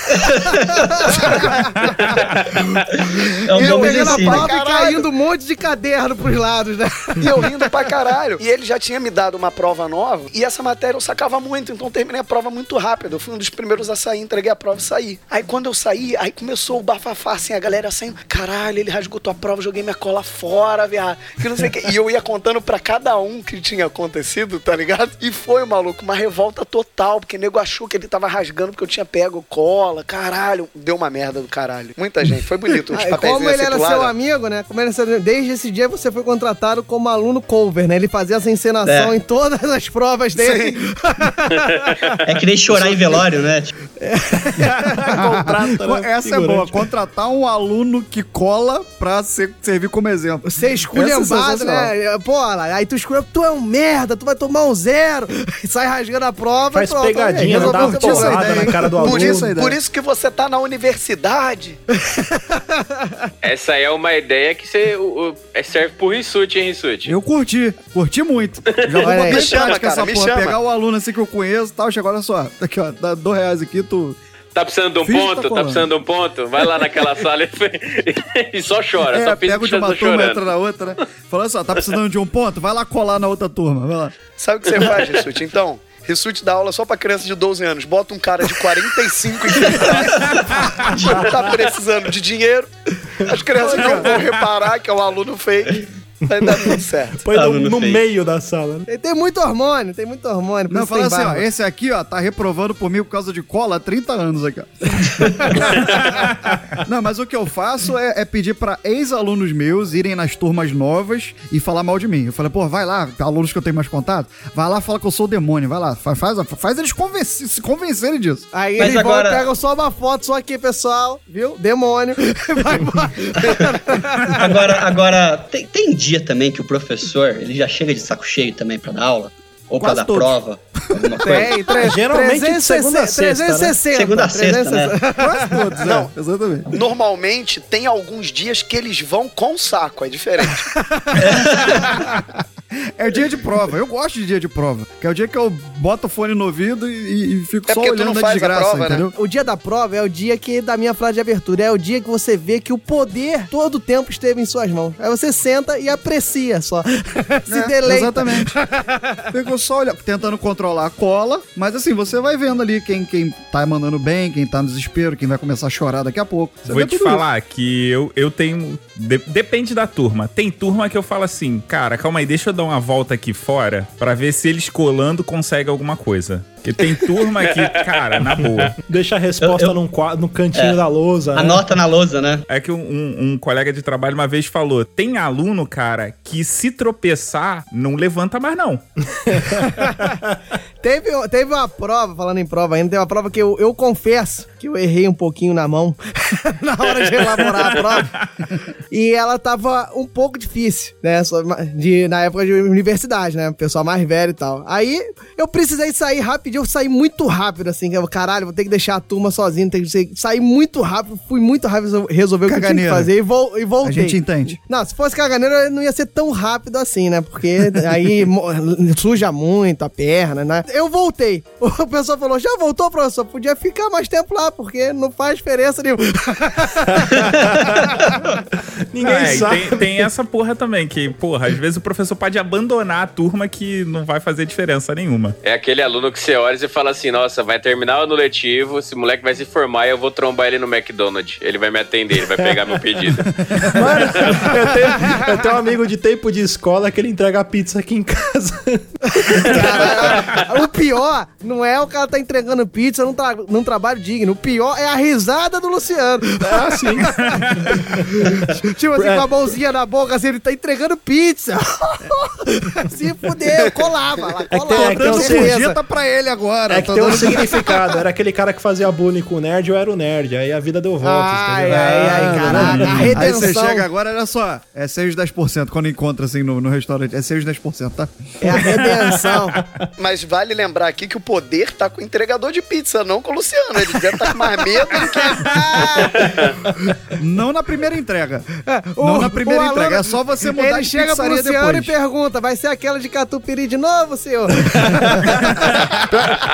É um E eu bom peguei na exercício. pau. Prova e caindo um monte de caderno pros lados, né? E eu rindo pra caralho. E ele já tinha me dado uma prova nova. E essa matéria eu sacava muito. Então eu terminei a prova muito rápido. Eu fui um dos primeiros a sair, entreguei a prova e saí. Aí quando eu saí, aí começou o bafafá, assim, a galera saindo. Caralho, ele rasgou tua prova, joguei minha cola fora, viado. Que não sei o que. E eu ia contando pra cada um que tinha acontecido, tá ligado? E foi, maluco, uma revolta total. Porque o nego achou que ele tava rasgando porque eu tinha pego cola, caralho. Deu uma merda do caralho. Muita gente. Foi bonito. Os Ah, papéis como ele era seu amigo, né? Como ele era seu- Desde esse dia você foi contratado como aluno cover, né? Ele fazia essa encenação É. em todas as provas dele. É que nem chorar em velório, né? Tipo, Contrata, né? Essa é boa. Contratar um aluno que cola pra ser- servir como exemplo. Você é Essa é né? Pô, aí tu escolheu, tu é um merda, tu vai tomar um zero. Sai rasgando a prova. Faz e pronto, pegadinha, dá uma porrada na cara do aluno. Por isso, por isso que você tá na universidade. Essa aí é uma ideia que você o- o- é- serve pro Rissuti, hein, Rissuti? Eu curti, curti muito. Já vou botar em prática essa me porra. chama. Pegar o aluno assim que eu conheço e tal. Chega, olha só. Aqui, ó. Dá dois reais aqui, tu. Tá precisando de um Finge tá ponto? Tá, colando. precisando de um ponto? Vai lá naquela sala e, e só chora. É, só que de uma tá turma, chorando. entra na outra, né? Falando só, tá precisando de um ponto? Vai lá colar na outra turma. Vai lá. Sabe o que você faz, Rissuti? Então, Rissuti dá aula só pra criança de 12 anos. Bota um cara de 45 e tá precisando de dinheiro. As crianças não vão reparar que é um aluno fake. Vai dar tudo certo. Põe no, Aluno no fake. meio da sala. né? Tem, muito hormônio, tem muito hormônio. Não, fala assim, ó. Esse aqui, ó, tá reprovando por mim por causa de cola há 30 anos aqui. Não, mas o que eu faço é, é pedir pra ex-alunos meus irem nas turmas novas e falar mal de mim. Eu falei, pô, vai lá, alunos que eu tenho mais contato, vai lá, fala que eu sou o demônio, vai lá, faz, faz, faz eles convenci- se convencerem disso. Aí Mas eles agora- vão, pegam só uma foto, só aqui, pessoal, viu? Demônio. Vai embora. Agora, agora tem, tem dia também que o professor, ele já chega de saco cheio também pra dar aula? Ou pra Quase dar todos. prova? Alguma coisa? Tem, tre- Geralmente de segunda a sexta, né? 360. Segunda a sexta, né? 360. Quase todos, Não. é, exatamente. Normalmente, tem alguns dias que eles vão com saco. É diferente. É dia de prova. Eu gosto de dia de prova. Que é o dia que eu boto o fone no ouvido e, e fico É só olhando a faz a desgraça, prova, né? entendeu? O dia da prova é o dia que, da minha frase de abertura, é o dia que você vê que o poder todo o tempo esteve em suas mãos. Aí você senta e aprecia só. Se É, deleita. Exatamente. Fico só olhando, tentando controlar a cola, mas assim, você vai vendo ali quem, quem tá mandando bem, quem tá no desespero, quem vai começar a chorar daqui a pouco. Você Vou te falar que eu, eu tenho. de- depende da turma. Tem turma que eu falo assim, cara, calma aí, deixa eu dar uma volta aqui fora pra ver se eles colando conseguem alguma coisa. Porque tem turma que, cara, na boa. Deixa a resposta Eu- eu- num qua- no cantinho É. da lousa. né? Anota na lousa, né? É que um, um- um colega de trabalho uma vez falou: tem aluno, cara, que se tropeçar, não levanta mais, não. Teve, teve uma prova, falando em prova ainda, teve uma prova que eu, eu confesso que eu errei um pouquinho na mão na hora de elaborar a prova. E ela tava um pouco difícil, né? De, na época de universidade, né? Pessoal mais velho e tal. Aí eu precisei sair rapidinho, eu saí muito rápido, assim. que eu, Caralho, vou ter que deixar a turma sozinho, tem que sair muito rápido, fui muito rápido resolver o que eu tinha que Caganeira. fazer e, vol, e voltei. A gente entende. Não, se fosse caganeiro, não ia ser tão rápido assim, né? Porque aí suja muito a perna, né? Eu voltei. O pessoal falou: já voltou, professor? Podia ficar mais tempo lá, porque não faz diferença nenhuma. Ninguém É, sabe. tem, tem essa porra também, que, porra, às vezes o professor pode abandonar a turma que não vai fazer diferença nenhuma. É aquele aluno que você olha e você fala assim, nossa, vai terminar o ano letivo, esse moleque vai se formar e eu vou trombar ele no McDonald's. Ele vai me atender, ele vai pegar meu pedido. Mano, eu, tenho, eu tenho um amigo de tempo de escola que ele entrega pizza aqui em casa. Cara, o pior não é o cara tá entregando pizza num, tra- num trabalho digno. O pior é a risada do Luciano. Ah, sim. tipo assim, É. com a mãozinha na boca, assim, ele tá entregando pizza. Se fudeu, colava lá, É que tem- colava. é que um certeza. certeza. Gorjeta pra ele agora. É que tá tem um significado. Era aquele cara que fazia bullying com o nerd, eu era o nerd. Aí a vida deu voltas, Ai, ai, ai, caraca, a Aí você redenção. chega agora, olha só, é 6, 10% quando encontra assim no, no restaurante. É 6, 10%, tá? É a redenção. Mas vale lembrar aqui que o poder tá com o entregador de pizza, não com o Luciano. Ele deve estar com mais medo do que. Não na primeira entrega. O- Não na primeira aluno- entrega, é só você mudar Ele de chega pro Luciano depois. e pergunta: vai ser aquela de catupiry de novo, senhor?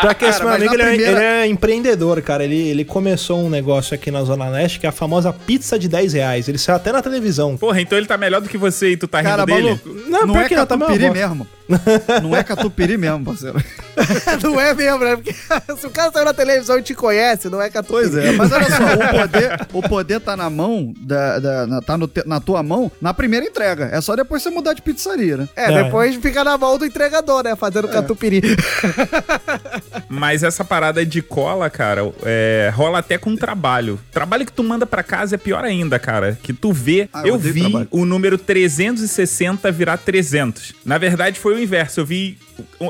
Pra que esse Cara, meu amigo, ele, é- primeira- ele é empreendedor, cara. Ele, ele começou um negócio aqui na Zona Leste, que é a famosa pizza de 10 reais. Ele saiu até na televisão. Porra, então ele tá melhor do que você e tu tá rindo Cara, dele? maluco, Não, não, por é que não? Tá catupiry mesmo, mesmo. Não é catupiry mesmo, parceiro. não é mesmo, né? Porque se o cara saiu na televisão e te conhece, não é catupiry. Pois é, mas olha só, o poder, o poder tá na mão, da, da- na- tá no te- na tua mão, na primeira entrega. É só depois você mudar de pizzaria, né? É, É. depois fica na mão do entregador, né? Fazendo catupiry. Mas essa parada de cola, cara, é, rola até com trabalho. Trabalho que tu manda pra casa é pior ainda, cara. Que tu vê. Ah, eu eu vi trabalho. o número 360 virar 300. Na verdade, foi o inverso. Eu vi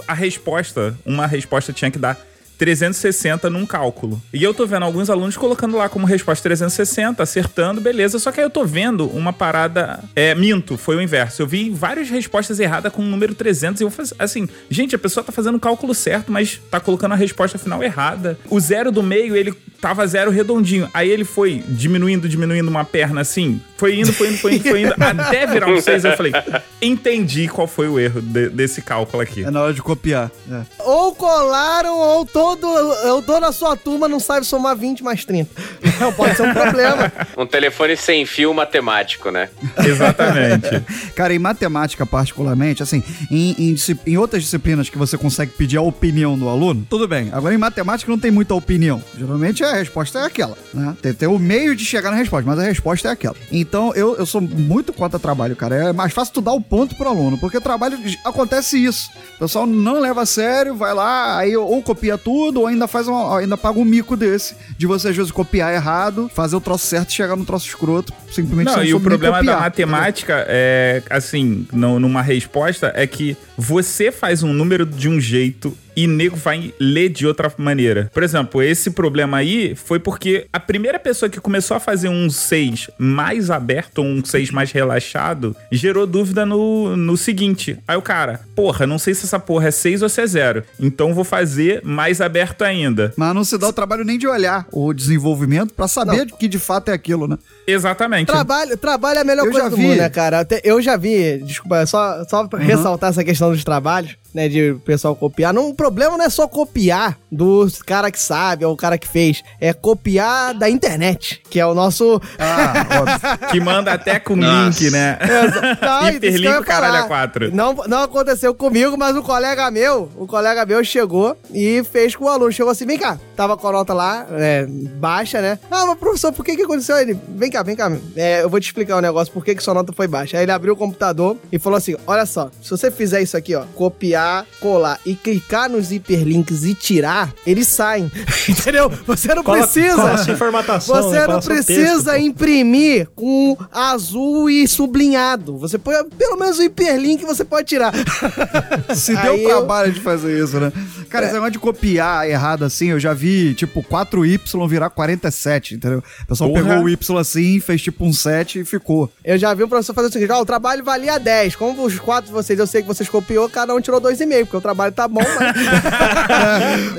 a resposta. Uma resposta tinha que dar 360 num cálculo. E eu tô vendo alguns alunos colocando lá como resposta 360, acertando, beleza. Só que aí eu tô vendo uma parada. É, minto, foi o inverso. Eu vi várias respostas erradas com o número 300 e eu falei assim: gente, a pessoa tá fazendo o cálculo certo, mas tá colocando a resposta final errada. O zero do meio, ele tava zero redondinho. Aí ele foi diminuindo, diminuindo uma perna assim. Foi indo, foi indo, foi indo, foi indo, até virar um 6. Eu falei: entendi qual foi o erro de- desse cálculo aqui. É na hora de copiar. é. Ou colaram, ou todo, ou toda a sua turma não sabe somar 20 mais 30. Não, pode ser um problema. Um telefone sem fio matemático, né? Exatamente. Cara, em matemática particularmente, assim, em, em em outras disciplinas que você consegue pedir a opinião do aluno, tudo bem. Agora em matemática não tem muita opinião. Geralmente a resposta é aquela, né? Tem, tem o meio de chegar na resposta, mas a resposta é aquela. Então eu, eu sou muito contra trabalho, cara. É mais fácil tu dar o ponto pro aluno, porque trabalho acontece isso. O pessoal não leva a sério, vai lá, aí ou copia tudo, ou ainda faz uma, ainda paga um mico desse, de você às vezes copiar errado, fazer o troço certo e chegar no troço escroto, simplesmente Não, e o problema da copiar. matemática é, assim, no- numa resposta, é que você faz um número de um jeito e nego vai ler de outra maneira. Por exemplo, esse problema aí foi porque a primeira pessoa que começou a fazer um 6 mais aberto, um 6 mais relaxado, gerou dúvida no, no seguinte. Aí o cara, porra, não sei se essa porra é 6 ou se é 0. Então vou fazer mais aberto ainda. Mas não se dá o trabalho nem de olhar o desenvolvimento pra saber que de fato é aquilo, né? Exatamente. Trabalho, trabalho é a melhor Eu coisa já do vi. mundo, né, cara? Até- eu já vi, desculpa, só, só pra ressaltar essa questão dos trabalhos, né, de o pessoal copiar. Não, o problema não é só copiar do cara que sabe ou o cara que fez, é copiar da internet, que é o nosso... Ah, óbvio. Que manda até com Nossa. link, né? Não, isso que eu Hiperlink ia o caralho a 4. Não, não aconteceu comigo, mas o colega meu, o colega meu chegou e fez com o aluno. Chegou assim, vem cá. Tava com a nota lá, é, baixa, né? Ah, mas professor, por que que aconteceu? Ele, vem cá, vem cá. É, eu vou te explicar um negócio, por que que sua nota foi baixa. Aí ele abriu o computador e falou assim, olha só, se você fizer isso aqui, ó, copiar, colar e clicar nos hiperlinks e tirar, eles saem. Entendeu? Você não Cola- precisa. cola sem formatação, Você né? não precisa texto, pô. imprimir com azul e sublinhado. Você põe pelo menos o hiperlink você pode tirar. Se deu Aí eu- trabalho de fazer isso, né? Cara, esse negócio de copiar errado assim, eu já vi, tipo, 4Y virar 47, entendeu? O pessoal Porra. pegou o Y assim, fez tipo um 7 e ficou. Eu já vi o professor fazer o seguinte: ó, o trabalho valia 10. Como os quatro de vocês, eu sei que vocês copiou, cada um tirou 2,5, porque o trabalho tá bom, mas.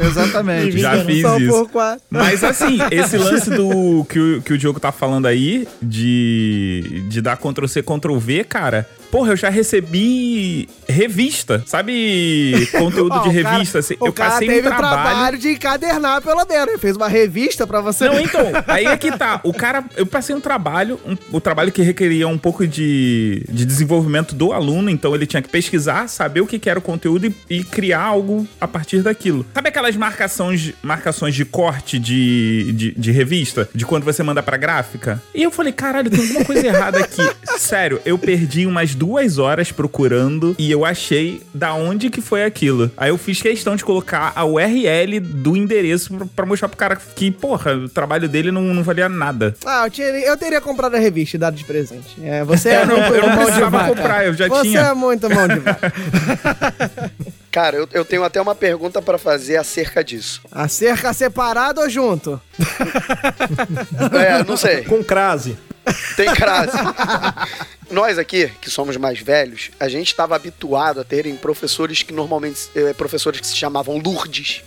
É, exatamente. Já fiz isso. por quatro. Mas assim, esse lance do que o, que o Diogo tá falando aí, de, de dar Ctrl C, Ctrl V, cara. Porra, eu já recebi revista, sabe? Conteúdo Ó, de cara- revista. assim, o eu cara passei teve um trabalho trabalho. de encadernar, pelo menos. Ele fez uma revista pra você. Não, então, aí é que tá. O cara, eu passei um trabalho, um, o trabalho que requeria um pouco de, de desenvolvimento do aluno, então ele tinha que pesquisar, saber o que, que era o conteúdo e, e criar algo a partir daquilo. Sabe aquelas marcações, marcações de corte de, de, de revista? De quando você manda pra gráfica? E eu falei, caralho, tem alguma coisa errada aqui. Sério, eu perdi umas duas horas procurando e eu achei da onde que foi aquilo. Aí eu fiz questão de colocar a URL do endereço pra, pra mostrar pro cara que, porra, o trabalho dele não, não valia nada. Ah, eu, tinha- eu teria comprado a revista e dado de presente. É, você é Eu não- muito eu não precisava comprar, eu já você tinha. é muito mão de vaca. Cara, eu, eu tenho até uma pergunta pra fazer acerca disso. A cerca separada ou junto? É, não sei. Com crase. Tem crase. Nós aqui, que somos mais velhos, a gente estava habituado a terem professores que normalmente. eh, professores que se chamavam Lourdes.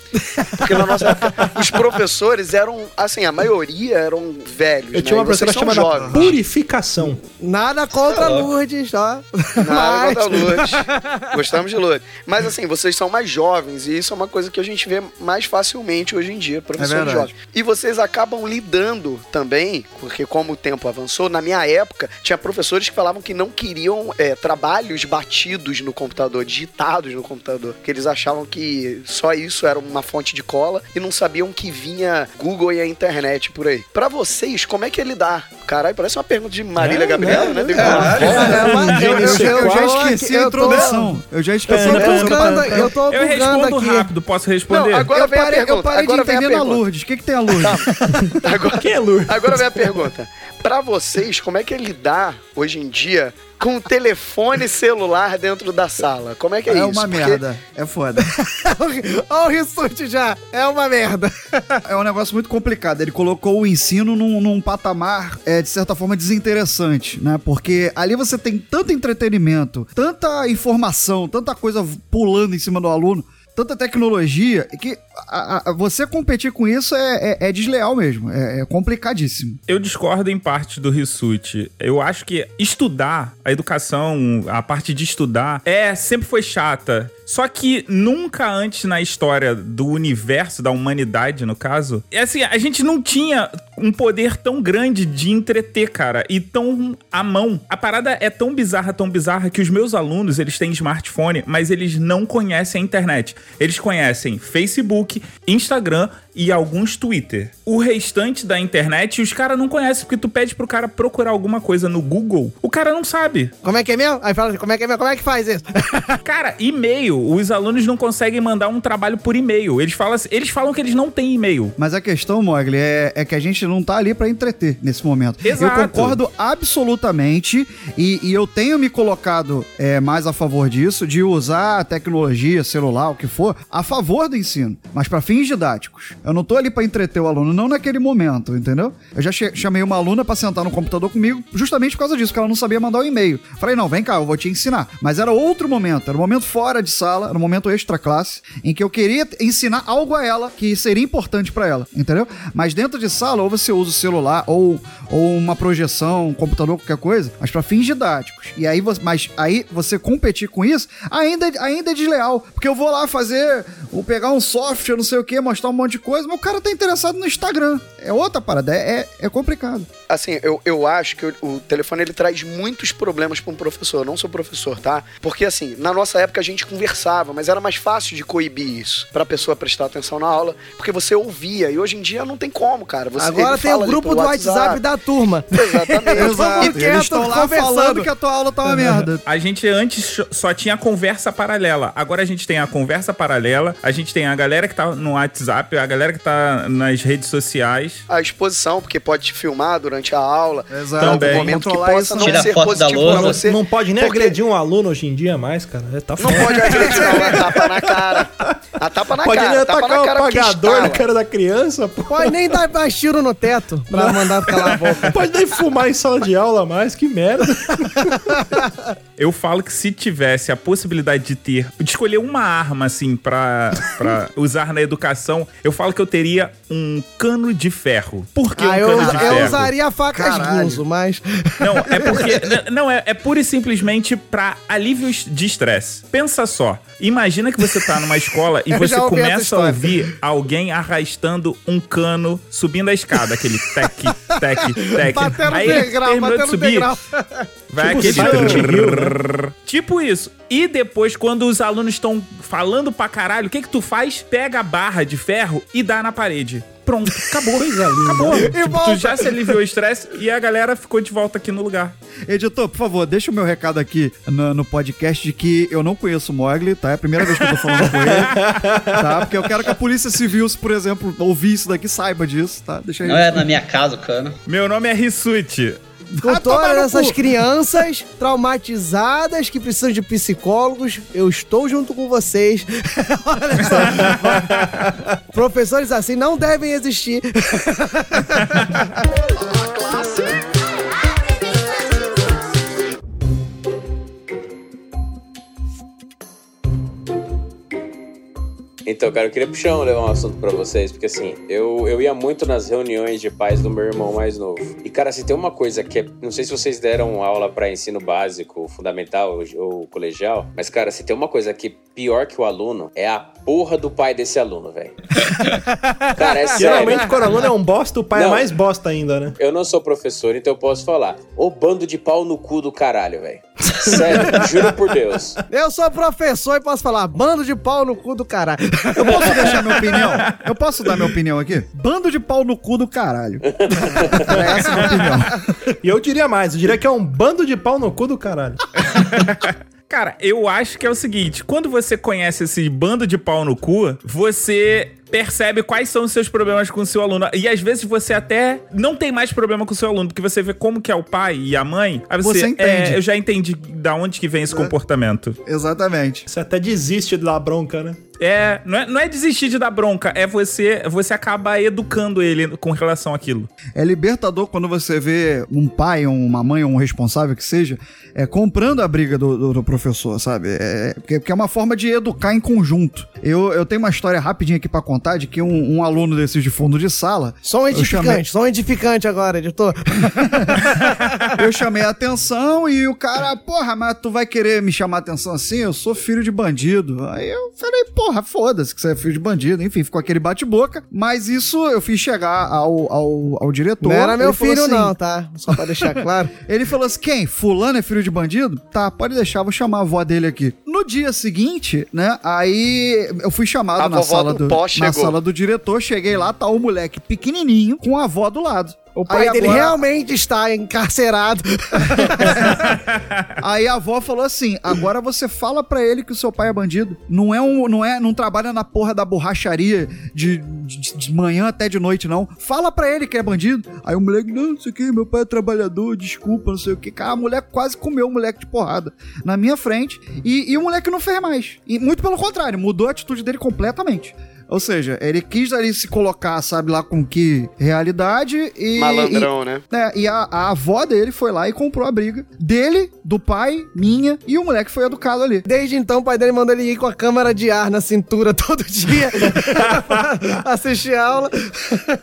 Porque na nossa época, os professores eram, assim, a maioria eram velhos. Eu tinha né? uma E vocês professora são chamada jovens. Purificação. Nada contra Lourdes, tá? Nada Mas- contra Lourdes. Gostamos de Lourdes. Mas assim, vocês são mais jovens e isso é uma coisa que a gente vê mais facilmente hoje em dia, professores verdade. jovens. E vocês acabam lidando também, porque como o tempo avançou, na minha época, tinha professores que falavam que não queriam é, trabalhos batidos no computador, digitados no computador, que eles achavam que só isso era uma fonte de cola e não sabiam que vinha Google e a internet por aí. Pra vocês, como é que é lidar Caralho, parece uma pergunta de Marília É, Gabriela, né? né? É, uma é, volta. É, mas eu, eu, eu, Eu já esqueci a introdução. Eu já esqueci Eu a tô introdução. eu tô Eu respondo aqui. rápido, posso responder? Não, agora Eu vem a parei, eu pergunta. parei de Agora a entender na. Lourdes. O que, que tem a Lourdes? Agora, Quem é Lourdes? agora vem a pergunta. Pra vocês, como é que é lidar hoje em dia com o telefone celular dentro da sala? Como é que é, É isso? uma Porque- merda. É foda. Olha o Rissuti já. É uma merda. é um negócio muito complicado. Ele colocou o ensino num, num patamar, é, de certa forma, desinteressante, né? Porque ali você tem tanto entretenimento, tanta informação, tanta coisa pulando em cima do aluno, tanta tecnologia, que a- a- você competir com isso é, é- é desleal mesmo. É, é complicadíssimo. Eu discordo em parte do Rissuti. Eu acho que estudar, a educação, a parte de estudar, é sempre foi chata. Só que nunca antes na história do universo, da humanidade, no caso, é assim, a gente não tinha um poder tão grande de entreter, cara, e tão à mão. A parada é tão bizarra, tão bizarra, que os meus alunos, eles têm smartphone, mas eles não conhecem a internet. Eles conhecem Facebook, Instagram e alguns Twitter. O restante da internet, os caras não conhecem, porque tu pede pro cara procurar alguma coisa no Google, o cara não sabe. Como é que é mesmo? Aí fala, como é que é mesmo? Como é que faz isso? Cara, e-mail, os alunos não conseguem mandar um trabalho por e-mail. Eles falam, assim- eles falam que eles não têm e-mail. Mas a questão, Mogli, é, é que a gente não tá ali pra entreter nesse momento. Exato. Eu concordo absolutamente e, e eu tenho me colocado é, mais a favor disso, de usar a tecnologia, celular, o que for, a favor do ensino, mas pra fins didáticos. Eu não tô ali pra entreter o aluno, não naquele momento, entendeu? Eu já chamei uma aluna pra sentar no computador comigo justamente por causa disso, que ela não sabia mandar o e-mail. Falei, não, vem cá, eu vou te ensinar. Mas era outro momento, era um momento fora de sala, era um momento extra classe, em que eu queria ensinar algo a ela que seria importante pra ela, entendeu? Mas dentro de sala, ou você usa o celular, ou, ou uma projeção, um computador, qualquer coisa, mas pra fins didáticos. E aí, mas aí você competir com isso ainda, é- ainda é desleal. Porque eu vou lá fazer, ou pegar um software, não sei o que, mostrar um monte de coisa, mas o cara tá interessado no Instagram. É outra parada, é, é, é complicado. Assim, eu, eu acho que o, o telefone ele traz muitos problemas para um professor. Eu não sou professor, tá? Porque assim, na nossa época a gente conversava, mas era mais fácil de coibir isso pra pessoa prestar atenção na aula, porque você ouvia. E hoje em dia não tem como, cara. Você, Agora tem o grupo do WhatsApp da turma. Exatamente. Exato. Eles estão lá conversando. falando que a tua aula tá uma merda. A gente antes só tinha conversa paralela. Agora a gente tem a conversa paralela, a gente tem a galera que tá no WhatsApp, a galera que tá nas redes sociais. a exposição, porque pode te filmar durante a aula. Exato. Também. momento que Controlar possa isso não Tira ser foto da positivo pra você. Não pode nem porque agredir um aluno hoje em dia mais, cara. É, tá Não pode agredir, não. A tapa na cara. A tapa na Pode nem cara. Tapa atacar na o apagador na cara da criança, pô. Pode nem dar mais tiro no teto pra mandar calar a boca. Pode nem fumar em sala de aula mais, que merda. Eu falo que se tivesse a possibilidade de ter, de escolher uma arma, assim, pra, pra usar na educação, eu falo que eu teria um cano de ferro. Por que Ah, um eu, cano usa- de eu ferro? usaria a faca Caralho. esguinzo, mas. Não, é porque. não, é, é pura e simplesmente pra alívio de estresse. Pensa só. Imagina que você tá numa escola e Eu você começa a ouvir alguém arrastando um cano subindo a escada. Aquele tec, tec, tec. Batendo Aí degrau, terminou de batendo no subir. degrau. Vai Tipo aquele. Silent Hill, trrr. Tipo isso. E depois, quando os alunos estão falando pra caralho, o que que tu faz? Pega a barra de ferro e dá na parede. Pronto, acabou. Coisa linda. Acabou. Tipo, tu já se aliviou o estresse e a galera ficou de volta aqui no lugar. Editor, por favor, deixa o meu recado aqui no, no podcast de que eu não conheço o Mogli, tá? É a primeira vez que eu tô falando com ele, tá? Porque eu quero que a Polícia Civil, se por exemplo, ouvir isso daqui, saiba disso, tá? Deixa aí. Não é na minha casa o cano. Meu nome é Rissuti. Com Ah, todas essas crianças traumatizadas que precisam de psicólogos, eu estou junto com vocês. Olha só. Professores assim não devem existir. Então, cara, eu queria puxar um, levar um assunto pra vocês, porque assim, eu, eu ia muito nas reuniões de pais do meu irmão mais novo. E, cara, se tem uma coisa que é. Não sei se vocês deram aula pra ensino básico, fundamental ou, ou colegial, mas, cara, se tem uma coisa que é pior que o aluno, é a porra do pai desse aluno, velho. cara, é sério. Geralmente, quando o aluno é um bosta, o pai é Não. mais bosta ainda, né? Eu não sou professor, então eu posso falar. Ô bando de pau no cu do caralho, velho. Sério, juro por Deus. Eu sou professor e posso falar, bando de pau no cu do caralho. Eu posso deixar minha opinião? Eu posso dar minha opinião aqui? Bando de pau no cu do caralho. Era essa a minha opinião. E eu diria mais, eu diria que é um bando de pau no cu do caralho. Cara, eu acho que é o seguinte: quando você conhece esse bando de pau no cu, você percebe quais são os seus problemas com o seu aluno. E às vezes você até não tem mais problema com o seu aluno, porque você vê como que é o pai e a mãe. Aí você, Você entende. "É, eu já entendi da onde que vem esse comportamento. Exatamente. Você até desiste de dar bronca, né? É não, é, não é desistir de dar bronca, é você, você acaba educando ele com relação àquilo. É libertador quando você vê um pai, uma mãe, um responsável que seja, é, comprando a briga do, do- do professor, sabe? É, porque, porque é uma forma de educar em conjunto. Eu, eu tenho uma história rapidinha aqui pra contar de que um, um aluno desses de fundo de sala. Só um eu chamei- edificante, só um edificante agora, editor. Eu chamei a atenção e o cara, porra, mas tu vai querer me chamar a atenção assim? Eu sou filho de bandido. Aí eu falei, porra, foda-se que você é filho de bandido. Enfim, ficou aquele bate-boca. Mas isso eu fiz chegar ao, ao, ao diretor. Não era meu filho, assim, não, tá? Só pra deixar claro. Ele falou assim: quem? Fulano é filho de bandido? Tá, pode deixar, vou chamar a avó dele aqui. No dia seguinte, né? Aí eu fui chamado A na sala do do, na sala do diretor, cheguei lá, tá o moleque pequenininho com a avó do lado. O pai Aí dele agora- realmente está encarcerado. Aí a avó falou assim: agora você fala pra ele que o seu pai é bandido. Não é um, não é, não trabalha na porra da borracharia de, de, de manhã até de noite, não. Fala pra ele que é bandido. Aí o moleque, não, não sei o que, meu pai é trabalhador, desculpa, não sei o que. Cara, a mulher quase comeu o moleque de porrada na minha frente. E, e o moleque não fez mais. E muito pelo contrário, mudou a atitude dele completamente. Ou seja, ele quis ali se colocar, sabe lá com que realidade e. Malandrão, né? É, e a, a avó dele foi lá e comprou a briga dele, do pai, minha, e o moleque foi educado ali. Desde então, o pai dele mandou ele ir com a câmara de ar na cintura todo dia pra assistir aula.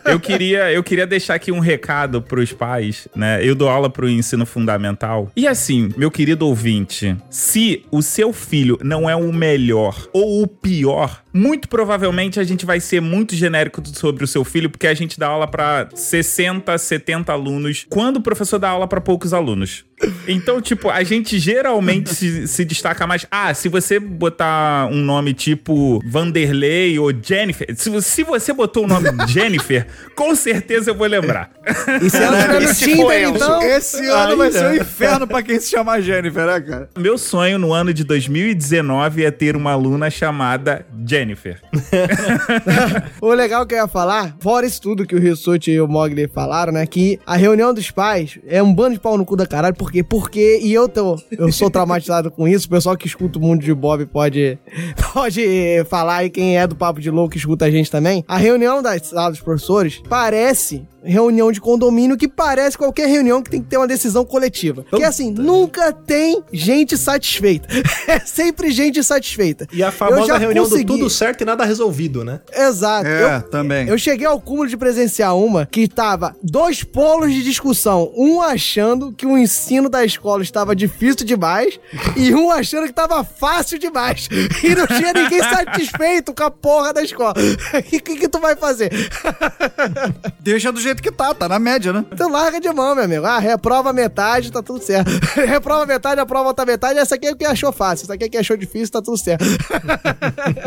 Eu queria, eu queria deixar aqui um recado pros pais, né? Eu dou aula pro ensino fundamental. E assim, meu querido ouvinte, se o seu filho não é o melhor ou o pior, muito provavelmente a gente vai ser muito genérico sobre o seu filho, porque a gente dá aula pra 60, 70 alunos, quando o professor dá aula pra poucos alunos. Então, tipo, a gente geralmente se, se destaca mais. Ah, se você botar um nome tipo Vanderlei ou Jennifer. Se, se você botou o nome Jennifer, com certeza eu vou lembrar. E se ela tiver no Esse foi Tinder, então... Esse ano vai ser um inferno pra quem se chama Jennifer, né, cara? Meu sonho no ano de 2019 é ter uma aluna chamada Jennifer. O legal que eu ia falar, fora isso tudo que o Rissuti e o Mogli falaram, né? Que a reunião dos pais é um bando de pau no cu da caralho. Por quê? Porque, e eu tô, eu sou traumatizado com isso, o pessoal que escuta o mundo de Bob pode, pode falar, e quem é do Papo de Louco escuta a gente também. A reunião da sala dos professores parece reunião de condomínio que parece qualquer reunião que tem que ter uma decisão coletiva. Porque assim, nunca tem gente satisfeita. É sempre gente satisfeita. E a famosa já reunião consegui- do tudo certo e nada resolvido, né? Exato. É, Eu- também. Eu cheguei ao cúmulo de presenciar uma que tava dois polos de discussão. Um achando que o ensino da escola estava difícil demais e um achando que tava fácil demais. E não tinha ninguém satisfeito com a porra da escola. O que, que, que tu vai fazer? Deixa do jeito que tá, tá na média, né? Então larga de mão, meu amigo. Ah, reprova metade, tá tudo certo. reprova metade, aprova outra metade. Essa aqui é o que achou fácil. Essa aqui é o que achou difícil, tá tudo certo.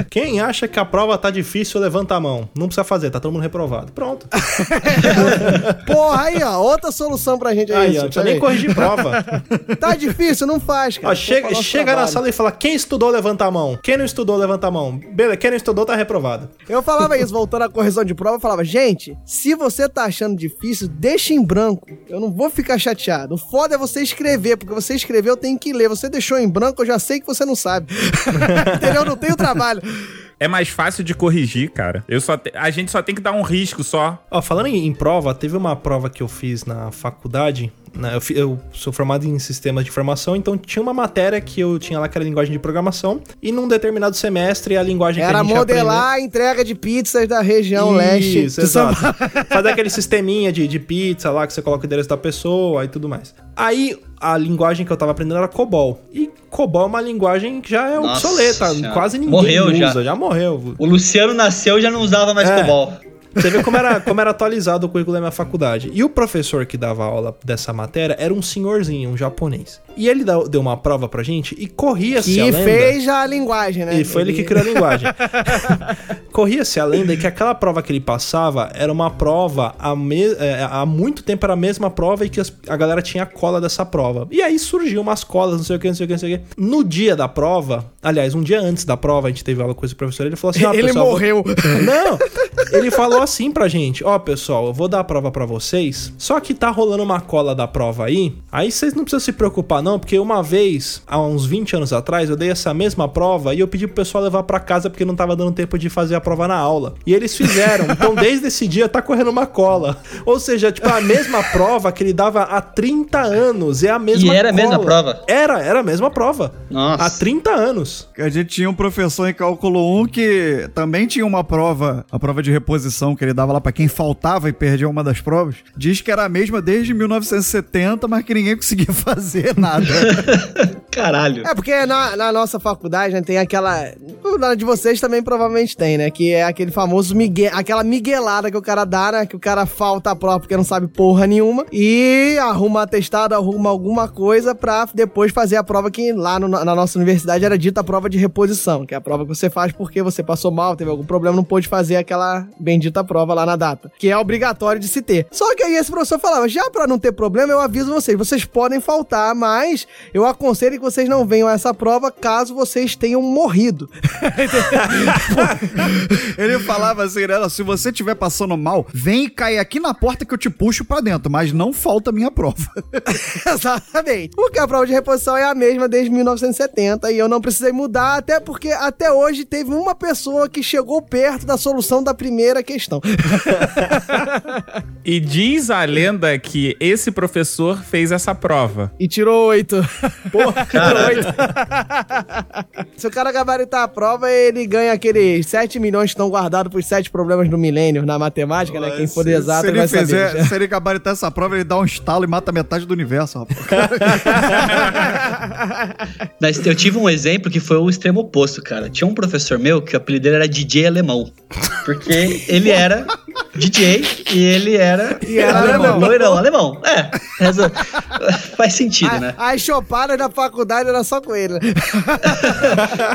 Quem acha que a prova tá difícil, levanta a mão. Não precisa fazer, tá todo mundo reprovado. Pronto. Porra, aí, ó. Outra solução pra gente aí. Aí, ó, isso, não precisa nem corrigir prova. Tá difícil? Não faz, cara. Ó, chega chega na sala e fala: quem estudou, levanta a mão. Quem não estudou, levanta a mão. Beleza, quem não estudou, tá reprovado. Eu falava isso, voltando à correção de prova, eu falava, gente, se você tá achando difícil, deixa em branco. Eu não vou ficar chateado. O foda é você escrever, porque você escreveu, eu tenho que ler. Você deixou em branco, eu já sei que você não sabe. Entendeu? Não tem o trabalho. É mais fácil de corrigir, cara. Eu só te- A gente só tem que dar um risco só. Ó, falando em, em prova, teve uma prova que eu fiz na faculdade. né, eu, eu sou formado em sistemas de informação, então tinha uma matéria que eu tinha lá que era linguagem de programação. E num determinado semestre, a linguagem Era que a gente modelar a entrega de pizzas da região leste. Isso, de São exato. Fazer aquele sisteminha de, de pizza lá que você coloca o endereço da pessoa e tudo mais. Aí a linguagem que eu tava aprendendo era COBOL. E COBOL é uma linguagem que já é Nossa obsoleta, Senhora. quase ninguém Morreu usa, já. já morreu. O Luciano nasceu e já não usava mais É. COBOL. Você vê como era, como era atualizado o currículo da minha faculdade. E o professor que dava aula dessa matéria era um senhorzinho, um japonês. E ele deu uma prova pra gente e corria-se a lenda... fez a linguagem, né? E foi ele que criou a linguagem. Corria-se a lenda que aquela prova que ele passava era uma prova há, me- é, há muito tempo era a mesma prova e que a galera tinha cola dessa prova. E aí surgiu umas colas, não sei o que, não sei o que, não sei o que. No dia da prova, aliás, um dia antes da prova, a gente teve aula com esse professor, ele falou assim: ó, Ele pessoal, vou- morreu. não, ele falou assim pra gente: Ó, pessoal, eu vou dar a prova pra vocês. Só que tá rolando uma cola da prova aí. Aí vocês não precisam se preocupar, não, porque uma vez, há uns 20 anos atrás, eu dei essa mesma prova e eu pedi pro pessoal levar pra casa porque não tava dando tempo de fazer a prova na aula. E eles fizeram. Então, desde esse dia tá correndo uma cola. Ou seja, tipo, a mesma prova que ele dava há 30 anos. É a mesma E era a mesma cola. prova? Era, era a mesma prova. Nossa. Há 30 anos. A gente tinha um professor em cálculo 1 que também tinha uma prova, a prova de reposição que ele dava lá pra quem faltava e perdia uma das provas. Diz que era a mesma desde 1970, mas que ninguém conseguia fazer nada. Caralho. É, porque na, na nossa faculdade, né, tem aquela. Na de vocês também provavelmente tem, né? Que é aquele famoso miguel, aquela miguelada que o cara dá, né? Que o cara falta a prova porque não sabe porra nenhuma. E arruma atestado, arruma alguma coisa pra depois fazer a prova que lá no- na nossa universidade era dita a prova de reposição, que é a prova que você faz porque você passou mal, teve algum problema, não pôde fazer aquela bendita prova lá na data. Que é obrigatório de se ter. Só que aí esse professor falava: já pra não ter problema, eu aviso vocês, vocês podem faltar, mas eu aconselho que vocês não venham a essa prova caso vocês tenham morrido. ele falava assim, né? Se você estiver passando mal, vem e cai aqui na porta que eu te puxo pra dentro, mas não falta a minha prova. Exatamente. Porque a prova de reposição é a mesma desde 1970 e eu não precisei mudar, até porque até hoje teve uma pessoa que chegou perto da solução da primeira questão. E diz a lenda que esse professor fez essa prova. E tirou oito. Porra, tirou oito. Se o cara gabaritar a prova, ele ganha aqueles 7 milhões que estão guardados pros sete problemas do milênio na matemática, né? Quem for se, exato se ele vai fizer, saber. se ele gabaritar essa prova, ele dá um estalo e mata metade do universo, rapaz. Mas eu tive um exemplo que foi o extremo oposto, cara. Tinha um professor meu que o apelido dele era DJ Alemão. Porque ele era DJ e ele era, E era alemão. loirão, alemão. É, faz sentido, né? A- As chopadas da faculdade era só com ele.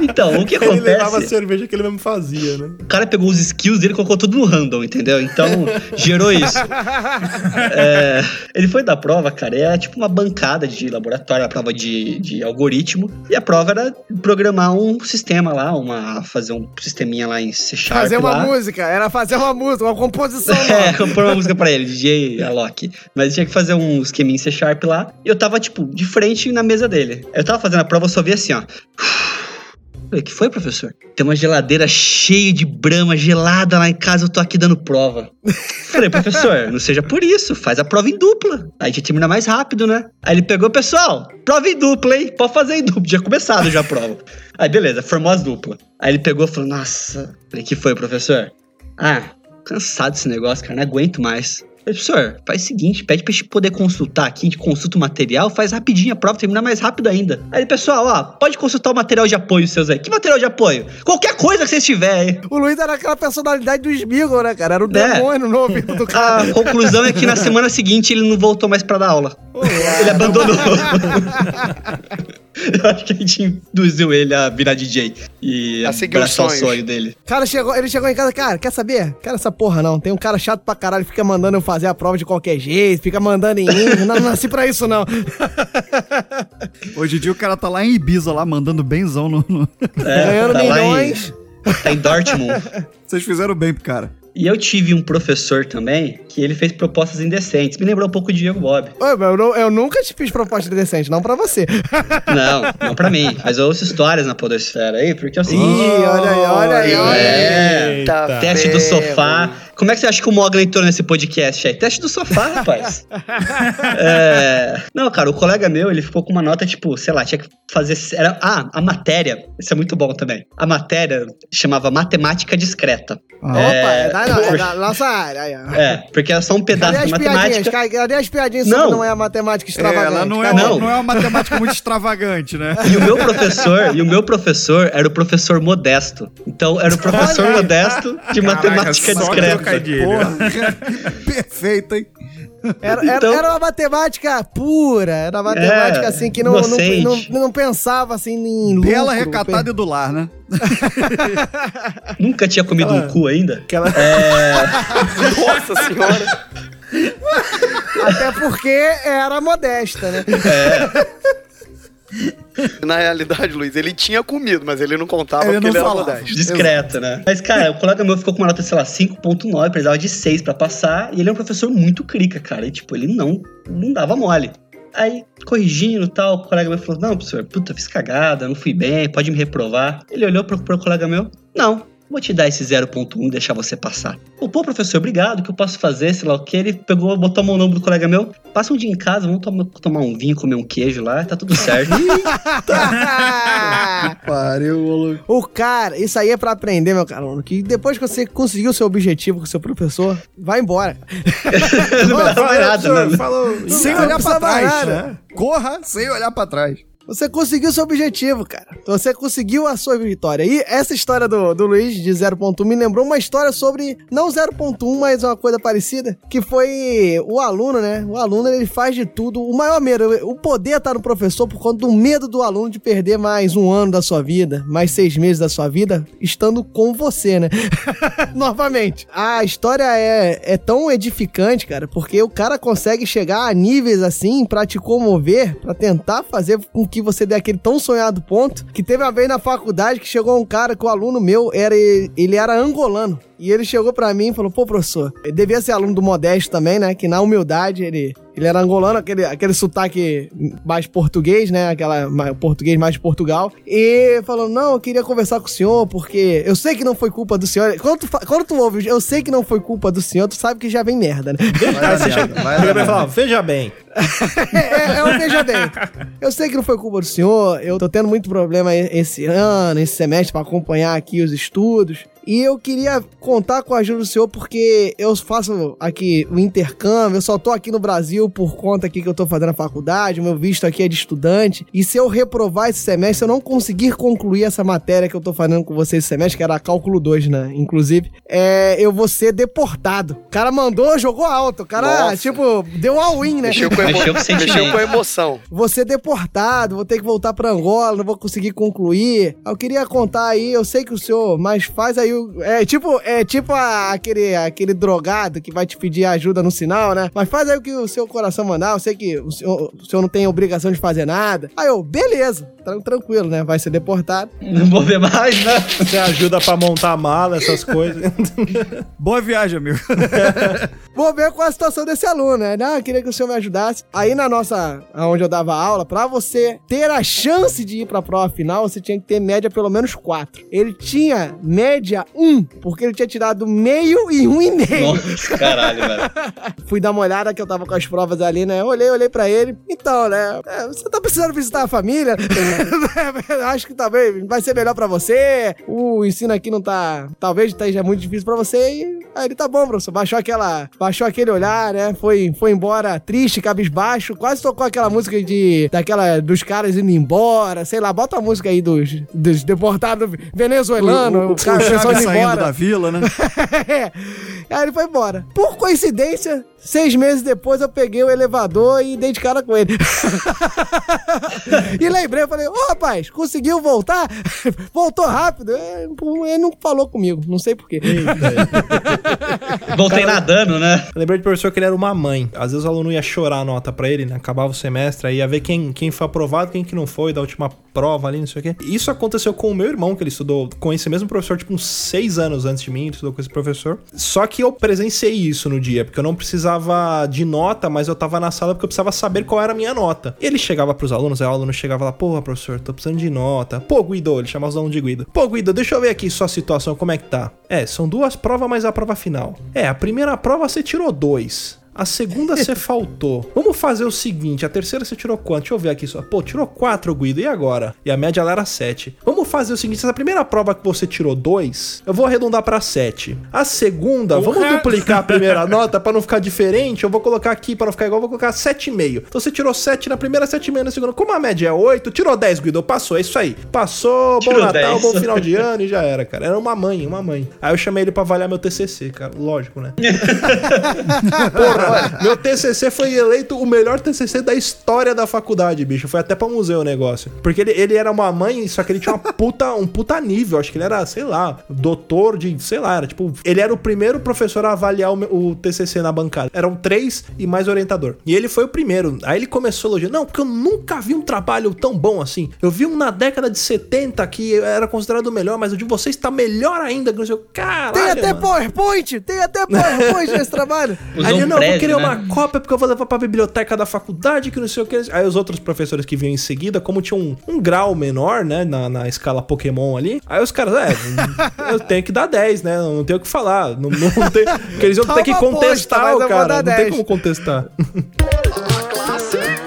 Então, o que Ele levava a acontece? cerveja que ele mesmo fazia, né? O cara pegou os skills dele e colocou tudo no random, entendeu? Então, gerou isso. É, ele foi da prova, cara, era tipo uma bancada de laboratório, a prova de, de algoritmo. E a prova era programar um sistema lá, uma, fazer um sisteminha lá em C Sharp. Fazer uma lá. música, era fazer uma música, uma composição É, compor uma música pra ele, DJ Alok. Mas tinha que fazer um esqueminha em C Sharp lá. E eu tava, tipo, de frente na mesa dele. Eu tava fazendo a prova, eu só vi assim, ó. Falei, que foi, professor? Tem uma geladeira cheia de brama gelada lá em casa, eu tô aqui dando prova. Falei, professor, não seja por isso, faz a prova em dupla. Aí a gente termina mais rápido, né? Aí ele pegou, pessoal, prova em dupla, hein? Pode fazer em dupla, já começado já a prova. Aí beleza, formou as duplas. Aí ele pegou e falou, nossa, falei, que foi, professor? Ah, cansado desse negócio, cara, não aguento mais. Professor, faz o seguinte, pede pra gente poder consultar aqui, a gente consulta o material, faz rapidinho a prova, termina mais rápido ainda. Aí, pessoal, ó, pode consultar o material de apoio seus aí. Que material de apoio? Qualquer coisa que vocês tiverem aí. O Luiz era aquela personalidade do Smigol, né, cara? Era o É. demônio no ouvido do cara. A conclusão é que na semana seguinte ele não voltou mais pra dar aula. ele abandonou. Eu acho que a gente induziu ele a virar DJ e A abraçar o sonho dele. cara chegou, ele chegou em casa, cara, quer saber? Quero essa porra não. Tem um cara chato pra caralho, fica mandando eu fazer a prova de qualquer jeito, fica mandando em mim. não, não nasci pra isso, não. Hoje em dia o cara tá lá em Ibiza, lá, mandando benzão no... no- É, Ganhando tá lá em- milhões. tá em Dortmund. Vocês fizeram bem pro cara. E eu tive um professor também que ele fez propostas indecentes. Me lembrou um pouco o Diego Bob. Meu, eu, eu nunca te fiz proposta decente, não pra você. Não, não pra mim. Mas eu ouço histórias na podosfera aí, porque é o Ih, seguinte... olha aí, olha aí, olha aí. É, Eita teste do ferro. sofá. Como é que você acha que o Mogli entrou nesse podcast aí? Teste do sofá, rapaz. É, Não, cara, o colega meu, ele ficou com uma nota, tipo, sei lá, tinha que fazer... Era... Ah, a matéria, isso é muito bom também. A matéria chamava Matemática Discreta. Ah, Opa, é da, é da nossa área. É, porque era só um pedaço Cadê de matemática. Ca- Cadê as piadinhas Não. não é a matemática É, extravagante? ela não é? Não. não é uma matemática muito extravagante, né? E o meu professor, e o meu professor era o professor modesto. Então era o professor modesto de matemática só discreta. Trocadilho. Porra, perfeito, hein? Era, era, Então- era uma matemática pura, era uma matemática É, assim que não, não, não, não pensava assim em lucro. Bela, recatada e do lar, né? Nunca tinha comido um cu ainda? Aquela... Nossa senhora. Até porque era modesta, né? Na realidade, Luiz, ele tinha comido, mas ele não contava Ele porque não ele era falava. modesto. Discreto, né? Mas, cara, o colega meu ficou com uma nota, sei lá, 5.9, precisava de 6 pra passar, e ele é um professor muito crica, cara. E, tipo, ele não, não dava mole. Aí, corrigindo e tal, o colega meu falou: Não, professor, puta, fiz cagada, não fui bem, pode me reprovar. Ele olhou pro, pro colega meu: Não, vou te dar esse 0.1 e deixar você passar. Pô, pô, professor, obrigado, o que eu posso fazer, sei lá o que. Ele pegou, botou a mão no ombro do colega meu: Passa um dia em casa, vamos tomar, tomar um vinho, comer um queijo lá, tá tudo certo. Pariu, maluco. o cara, isso aí é pra aprender, meu caro que depois que você conseguiu o seu objetivo com o seu professor, vai embora. não Fala, nada, né? falou. Sem Não olhar pra trás, né? Corra sem olhar pra trás. Você conseguiu seu objetivo, cara. Você conseguiu a sua vitória. E essa história do, do Luiz de 0.1 me lembrou uma história sobre, não 0.1, mas uma coisa parecida, que foi o aluno, né? O aluno, ele faz de tudo. O maior medo, o poder tá no professor por conta do medo do aluno de perder mais um ano da sua vida, mais seis meses da sua vida, estando com você, né? Novamente. A história é, é tão edificante, cara, porque o cara consegue chegar a níveis assim pra te comover, pra tentar fazer com que você dê aquele tão sonhado ponto, que teve uma vez na faculdade que chegou um cara que o aluno meu era ele era angolano. E ele chegou pra mim e falou: "Pô, professor, ele devia ser aluno do Modesto também, né? Que na humildade ele ele era angolano, aquele, aquele sotaque mais português, né? Aquela mais- português mais de Portugal. E falou: Não, eu queria conversar com o senhor, porque eu sei que não foi culpa do senhor. Quando tu, quando tu ouve, eu sei que não foi culpa do senhor, tu sabe que já vem merda, né? Vai merda, vai Chega dar pra ele e merda. fala, veja bem. é, é um veja bem. Eu sei que não foi culpa do senhor, eu tô tendo muito problema esse ano, esse semestre, pra acompanhar aqui os estudos. E eu queria contar com a ajuda do senhor porque eu faço aqui o intercâmbio, eu só tô aqui no Brasil por conta aqui que eu tô fazendo a faculdade, o meu visto aqui é de estudante. E se eu reprovar esse semestre, se eu não conseguir concluir essa matéria que eu tô fazendo com vocês esse semestre, que era cálculo 2, né? Inclusive, é, eu vou ser deportado. O cara mandou, jogou alto. O cara, Nossa. tipo, deu all-in, né? Mexeu com, emo... Mexeu com sentimento. Mexeu com emoção. vou ser deportado, vou ter que voltar pra Angola, não vou conseguir concluir. Eu queria contar aí, eu sei que o senhor, mas faz aí É tipo, é tipo a- aquele, aquele drogado que vai te pedir ajuda no sinal, né? Mas faz aí o que o seu coração mandar. Eu sei que o senhor, o senhor não tem obrigação de fazer nada. Aí eu, beleza, tran- tranquilo, né? Vai ser deportado. Não vou ver mais, né? Você ajuda pra montar a mala, essas coisas. Boa viagem, amigo. Vou ver qual a situação desse aluno, né? Não, eu queria que o senhor me ajudasse. Aí na nossa, onde eu dava aula, pra você ter a chance de ir pra prova final, você tinha que ter média pelo menos 4. Ele tinha média 1, porque ele tinha tirado meio e um e meio. Nossa, caralho, velho. Fui dar uma olhada que eu tava com as provas ali, né? Olhei, olhei pra ele. Então, né? é, você tá precisando visitar a família? Acho que talvez vai ser melhor pra você. O ensino aqui não tá. Talvez esteja muito difícil pra você. E aí ele tá bom, professor. Baixou aquela. Baixou aquele olhar, né? Foi, foi embora triste, cabisbaixo. Quase tocou aquela música de. Daquela. Dos caras indo embora. Sei lá, bota a música aí dos, dos deportados venezuelanos. o, o, cara, o pessoal Indo saindo embora. da vila, né? É. Aí ele foi embora. Por coincidência, seis meses depois eu peguei o elevador e dei de cara com ele. e lembrei, eu falei, ô rapaz, conseguiu voltar? Voltou rápido. É, Ele não falou comigo, não sei porquê. Voltei nadando, né? Lembrei de professor que ele era uma mãe. Às vezes o aluno ia chorar a nota pra ele, né? Acabava o semestre, aí ia ver quem, quem foi aprovado, quem que não foi, da última prova ali, não sei o quê. Isso aconteceu com o meu irmão, que ele estudou com esse mesmo professor, tipo, uns seis anos antes de mim, estudou com esse professor. Só que eu presenciei isso no dia, porque eu não precisava de nota, mas eu tava na sala porque eu precisava saber qual era a minha nota. E ele chegava pros alunos, aí o aluno chegava lá, porra, professor, tô precisando de nota. Pô, Guido, ele chamava os alunos de Guido. Pô, Guido, deixa eu ver aqui sua situação, como é que tá? É, são duas provas, mais a prova final. É, a primeira prova você tirou dois. A segunda você faltou. Vamos fazer o seguinte: a terceira você tirou quanto? Deixa eu ver aqui só. Pô, tirou 4, Guido, e agora? E a média lá era 7. Vamos fazer o seguinte: essa primeira prova que você tirou 2, eu vou arredondar pra 7. A segunda, vamos Porra! duplicar a primeira nota pra não ficar diferente. Eu vou colocar aqui pra não ficar igual, vou colocar 7,5. Então você tirou 7 na primeira, 7,5 na segunda. Como a média é 8, tirou 10, Guido. Passou, é isso aí. Passou, bom Tirou Natal, 10. bom final de ano e já era, cara. Era uma mãe, uma mãe. Aí eu chamei ele pra avaliar meu TCC, cara. Lógico, né? Porra, meu TCC foi eleito o melhor TCC da história da faculdade, bicho. Foi até pra museu o negócio. Porque ele, ele era uma mãe, só que ele tinha uma puta, um puta nível. Acho que ele era, sei lá, doutor de, sei lá, era tipo, ele era o primeiro professor a avaliar o, o TCC na bancada. Eram três e mais orientador. E ele foi o primeiro. Aí ele começou a elogiar. Não, porque eu nunca vi um trabalho tão bom assim. Eu vi um na década de 70 que era considerado o melhor, mas o de vocês tá melhor ainda. Caralho, Tem até mano. PowerPoint! Tem até PowerPoint nesse trabalho! Usou um não, eu vou querer né? uma cópia porque eu vou levar pra biblioteca da faculdade, que não sei o que. Aí os outros professores que vinham em seguida, como tinha um, um grau menor, né, na, na escala Pokémon ali, aí os caras, é, eu tenho que dar 10, né, não tenho o que falar. Não, não tem, porque eles iam ter que posta, contestar eu o cara, não tem 10. como contestar.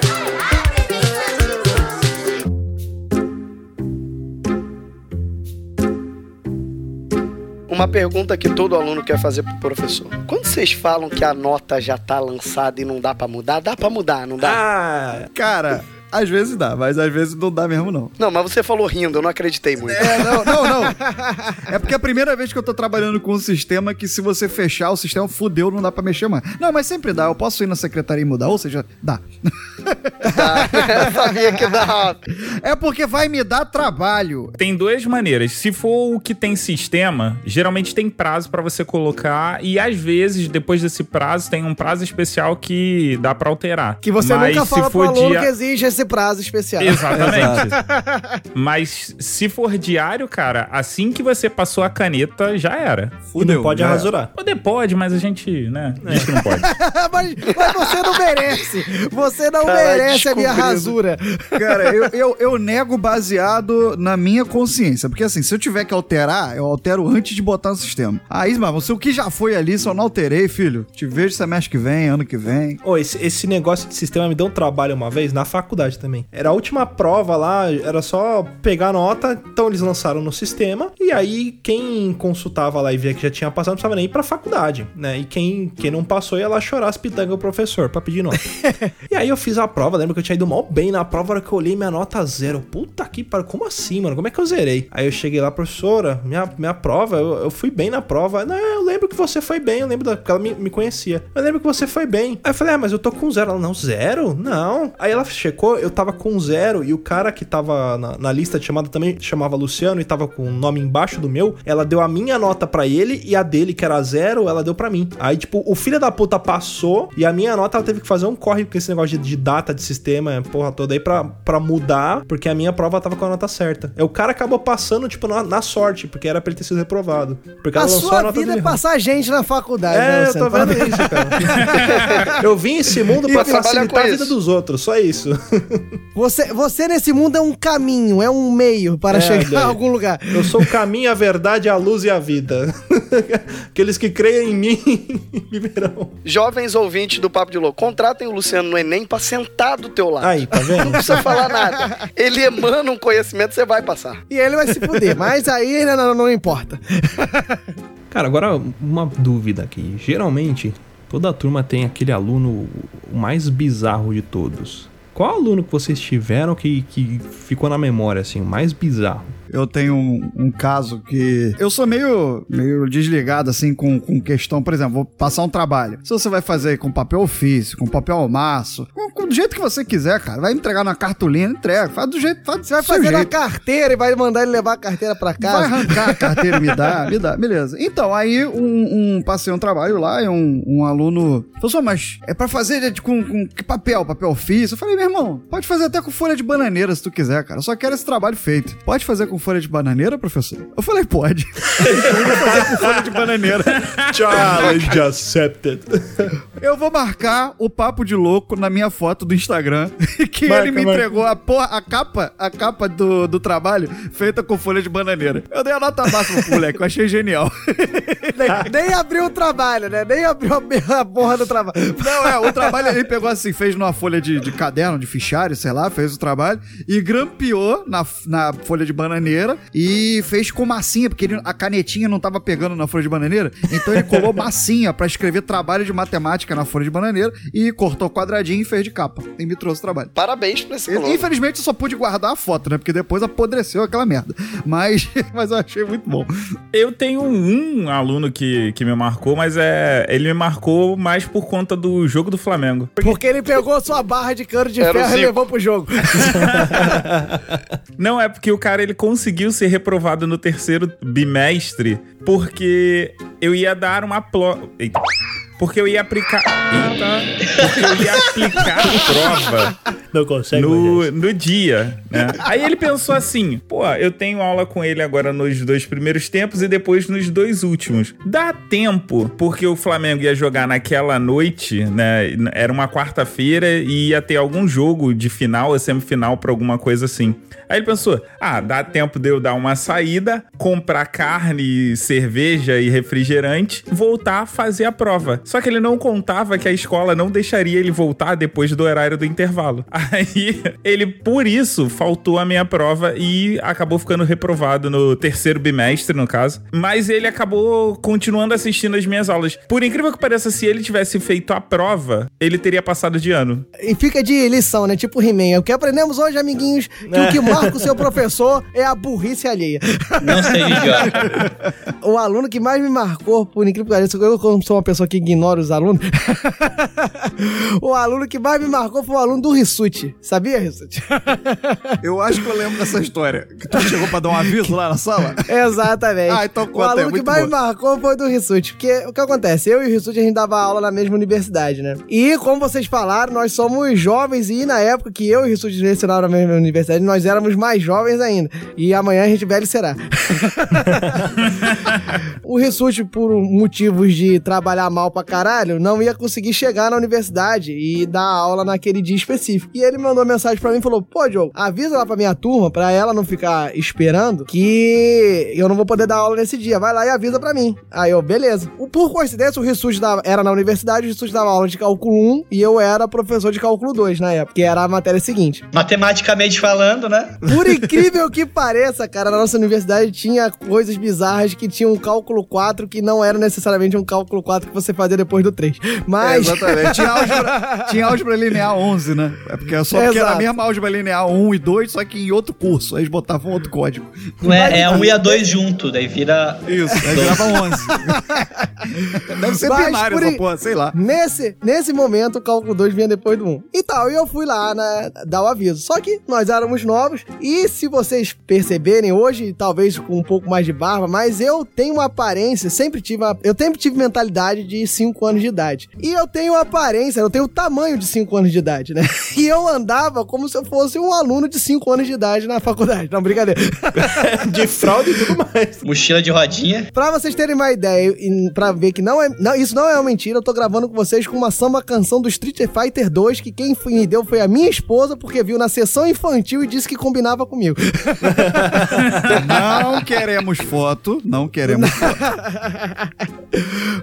Uma pergunta que todo aluno quer fazer pro professor. Quando vocês falam que a nota já tá lançada e não dá pra mudar, dá pra mudar, não dá? Ah, Cara, às vezes dá, mas às vezes não dá mesmo, não. Não, mas você falou rindo, eu não acreditei muito. É, não, não, não. É porque é a primeira vez que eu tô trabalhando com um sistema que se você fechar o sistema, fudeu, não dá pra mexer mais. Não, mas sempre dá. Eu posso ir na secretaria e mudar, ou seja, dá. Tá? Eu sabia que dava. É porque vai me dar trabalho. Tem duas maneiras. Se for o que tem sistema, geralmente tem prazo pra você colocar e às vezes depois desse prazo tem um prazo especial que dá pra alterar. Que você Mas nunca fala pro for aluno dia- que exige esse prazo especial. Exatamente. Mas se for diário, cara, assim que você passou a caneta, já era. e não pode é. rasurar. Poder pode, mas a gente, né, diz que não pode. mas, mas você não merece! Você não Caralho, merece a minha rasura! Cara, eu, eu, eu nego baseado na minha consciência. Porque assim, se eu tiver que alterar, eu altero antes de botar no sistema. Aí, mas se o que já foi ali, só não alterei, filho. Te vejo semestre que vem, ano que vem. Ô, esse, esse negócio de sistema me deu um trabalho uma vez, na faculdade também. Era a última prova lá, era só pegar a nota, então eles lançaram no sistema, e aí quem consultava lá e via que já tinha passado, não precisava nem ir pra faculdade, né? E quem, quem não passou ia lá chorar as pitangas do professor pra pedir nota. e aí eu fiz a prova, lembro que eu tinha ido mal bem na prova, hora que eu olhei minha nota zero. Puta que pariu, como assim, mano? Como é que eu zerei? Aí eu cheguei lá, professora, minha, minha prova, eu, eu fui bem na prova. Não, eu lembro que você foi bem, eu lembro da, porque ela me, me conhecia. Eu lembro que você foi bem. Aí eu falei, ah, mas eu tô com zero. Ela, não, zero? Não. Aí ela checou, eu tava com zero e o cara que tava na, na lista de chamada também chamava Luciano e tava com o nome embaixo do meu. Ela deu a minha nota pra ele e a dele, que era zero, ela deu pra mim. Aí, tipo, o filho da puta passou e a minha nota ela teve que fazer um corre com esse negócio de, de data de sistema, porra toda aí pra, pra mudar, porque a minha prova tava com a nota certa. Aí o cara acabou passando, tipo, na, na sorte, porque era pra ele ter sido reprovado. Porque A a sua nota vida é passar gente na faculdade, né, É, eu Luciano? tô vendo isso, cara. eu vim esse mundo pra facilitar a vida dos outros, só isso. Você, você nesse mundo é um caminho, é um meio para É, chegar daí. a algum lugar. Eu sou o caminho, a verdade, a luz e a vida. Aqueles que creem em mim me verão. Jovens ouvintes do Papo de Louco, contratem o Luciano no Enem pra sentar do teu lado. Aí, tá Não vendo? precisa falar nada. Ele emana um conhecimento, você vai passar. E ele vai se fuder, mas aí né, não, não importa. Cara, agora uma dúvida aqui. Geralmente, toda turma tem aquele aluno o mais bizarro de todos. Qual aluno que vocês tiveram que, que ficou na memória, assim, mais bizarro? Eu tenho um, um caso que. Eu sou meio, meio desligado, assim, com, com questão. Por exemplo, vou passar um trabalho. Se você vai fazer com papel ofício, com papel maço, com, com- do jeito que você quiser, cara. Vai entregar na cartolina, entrega. Faz do jeito. Faz Você vai fazer na jeito. carteira e vai mandar ele levar a carteira pra Vai casa. arrancar a carteira, me dá, me dá, beleza. Então, aí um, um passei um trabalho lá e um, um aluno falou mas é pra fazer de- com, com que papel? Papel ofício? Eu falei, meu irmão, pode fazer até com folha de bananeira se tu quiser, cara. Eu só quero esse trabalho feito. Pode fazer com folha folha de bananeira, professor? Eu falei, pode. eu vou fazer com folha de bananeira. Challenge accepted. Eu vou marcar o papo de louco na minha foto do Instagram. Que Marca, ele me marca. entregou a porra, a capa, a capa do, do trabalho feita com folha de bananeira. Eu dei a nota máxima pro moleque, eu achei genial. Nem, nem abriu o trabalho, né? Nem abriu a, a porra do trabalho. Não, é, o trabalho ele pegou assim, fez numa folha de, de caderno, de fichário, sei lá, fez o trabalho e grampeou na, na folha de bananeira e fez com massinha, porque ele- a canetinha não tava pegando na folha de bananeira, então ele colou massinha pra escrever trabalho de matemática na folha de bananeira e cortou quadradinho e fez de capa. E me trouxe o trabalho. Parabéns pra esse aluno. Infelizmente eu só pude guardar a foto, né? Porque depois apodreceu aquela merda. Mas, mas eu achei muito bom. Eu tenho um aluno que, que me marcou, mas é ele me marcou mais por conta do jogo do Flamengo. Porque ele pegou sua barra de cano de Era ferro e levou pro jogo. Não, é porque o cara ele conseguiu ser reprovado no terceiro bimestre porque eu ia dar uma plo... Eita. Porque eu ia aplicar. Eita! Porque eu ia aplicar a prova Não consegue, no, no dia, né? Aí ele pensou assim: pô, eu tenho aula com ele agora nos dois primeiros tempos e depois nos dois últimos. Dá tempo, porque o Flamengo ia jogar naquela noite, né? Era uma quarta-feira e ia ter algum jogo de final ou semifinal pra alguma coisa assim. Aí ele pensou: ah, dá tempo de eu dar uma saída, comprar carne, cerveja e refrigerante, voltar a fazer a prova. Só que ele não contava que a escola não deixaria ele voltar depois do horário do intervalo. Aí ele, por isso, faltou a minha prova e acabou ficando reprovado no terceiro bimestre, no caso. Mas ele acabou continuando assistindo as minhas aulas. Por incrível que pareça, se ele tivesse feito a prova, ele teria passado de ano. E fica de lição, né? Tipo He-Man. O que aprendemos hoje, amiguinhos, que o que marca o seu professor é a burrice alheia. Não idiota. O aluno que mais me marcou, por incrível que pareça, eu como sou uma pessoa que ignora os alunos, o aluno que mais me marcou foi o aluno do Rissuti. Sabia, Rissuti? Eu acho que eu lembro dessa história. Que tu chegou pra dar um aviso lá na sala? Exatamente. Ah, então o conta aí, aluno que muito mais bom. me marcou foi do Rissuti. Porque o que acontece? Eu e o Rissuti, a gente dava aula na mesma universidade, né? E, como vocês falaram, nós somos jovens e na época que eu e o Rissuti lecionaram na mesma universidade, nós éramos mais jovens ainda. E amanhã a gente velho será. o Rissuti, por motivos de trabalhar mal pra caralho, não ia conseguir chegar na universidade e dar aula naquele dia específico. E ele mandou mensagem pra mim e falou: Pô, Diogo, avisa lá pra minha turma, pra ela não ficar esperando, que eu não vou poder dar aula nesse dia. Vai lá e avisa pra mim. Aí eu, beleza. Por coincidência, o Rissuti era na universidade, o Rissuti dava aula de cálculo 1 e eu era professor de cálculo 2 na época, que era a matéria seguinte. Matematicamente falando, né? Por incrível que pareça, cara, na nossa universidade tinha coisas bizarras que tinha um cálculo 4 que não era necessariamente um cálculo 4 que você fazia depois do 3. Mas. É, exatamente. Tinha álgebra, tinha álgebra linear 11, né? É porque, só porque era a mesma álgebra linear 1 e 2, só que em outro curso. Aí eles botavam outro código. Não é, é um e a dois junto, daí vira. Isso, aí virava 11. Deve ser Mas binário essa porra, sei lá. Nesse, nesse momento, o cálculo 2 vinha depois do 1. E tal, e eu fui lá né, dar o aviso. Só que nós éramos novos, e se vocês perceberem hoje, talvez com um pouco mais de barba, mas eu tenho uma aparência, sempre tive uma, eu sempre tive mentalidade de 5 anos de idade. E eu tenho aparência, eu tenho o tamanho de 5 anos de idade, né? E eu andava como se eu fosse um aluno de 5 anos de idade na faculdade. Não, brincadeira. De fraude e tudo mais. Mochila de rodinha. Pra vocês terem uma ideia e pra ver que não é, não, isso não é uma mentira, eu tô gravando com vocês com uma samba canção do Street Fighter 2 que quem me deu foi a minha esposa porque viu na sessão infantil e disse que combinava comigo. Não queremos foto, não queremos foto.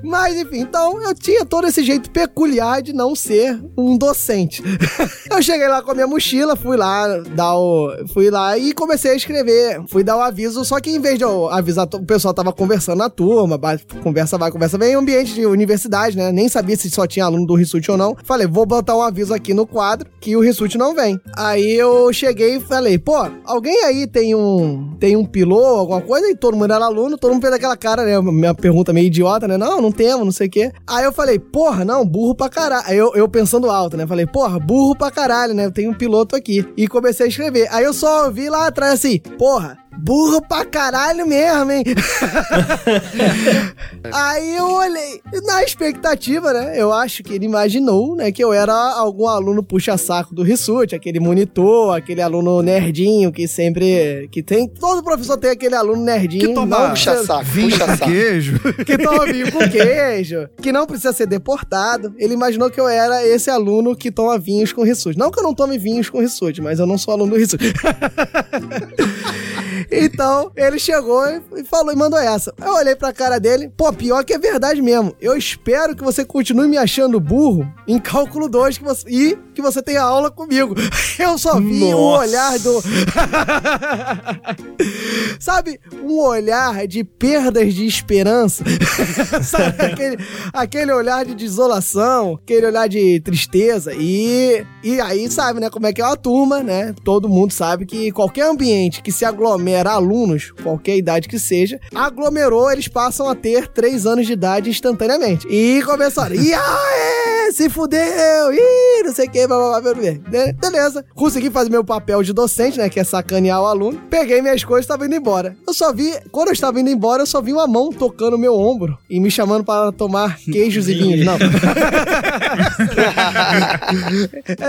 Mas enfim, então eu tinha todo esse jeito peculiar de não ser um docente. eu cheguei lá com a minha mochila, fui lá dar o, fui lá e comecei a escrever, fui dar o aviso, só que em vez de eu avisar, o pessoal tava conversando na turma, conversa vai, conversa vem, ambiente de universidade, né? Nem sabia se só tinha aluno do Rissuti ou não. Falei, vou botar um aviso aqui no quadro que o Rissuti não vem. Aí eu cheguei e falei, pô, alguém aí tem um tem um pilô, alguma coisa? E todo mundo era aluno, todo mundo fez aquela cara, né? Minha pergunta meio idiota, né? Não, não temos, não sei o quê. Aí eu falei, porra, não, burro pra caralho. Aí eu, eu pensando alto, né? Falei, porra, burro pra caralho, né? Eu tenho um piloto aqui. E comecei a escrever. Aí eu só ouvi lá atrás assim, porra, burro pra caralho mesmo, hein? Aí eu olhei, na expectativa, né? Eu acho que ele imaginou, né, que eu era algum aluno puxa-saco do Rissuti, aquele monitor, aquele aluno nerdinho que sempre. que tem. Todo professor tem aquele aluno nerdinho. Que toma não Puxa queijo. que toma vinho com queijo, que não precisa ser deportado. Ele imaginou que eu era esse aluno que toma vinhos com Rissuti. Não que eu não tome vinhos com Rissuti, mas eu não sou aluno do Rissuti. então, ele chegou e falou e mandou essa. Eu olhei pra cara dele, pô, pior que é verdade mesmo. Eu espero que você continue me achando burro em cálculo 2 que você, e que você tenha aula comigo. Eu só vi Nossa. olhar do. Sabe, um olhar de perdas de esperança. Sabe, aquele, aquele olhar de desolação, aquele olhar de tristeza. E, e aí, sabe, né, como é que é uma turma, né? Todo mundo sabe que qualquer ambiente que se aglomera alunos, qualquer idade que seja, aglomerou, eles passam a ter três anos de idade instantaneamente. E começaram, e aê, se fudeu, ih, não sei o que, blá, blá, blá, blá, blá. Beleza, consegui fazer meu papel de docente, né, que é sacanear o aluno. Peguei minhas coisas e estava indo embora. Eu só vi, quando eu estava indo embora, eu só vi uma mão tocando meu ombro e me chamando para tomar queijos e vinhos. Não.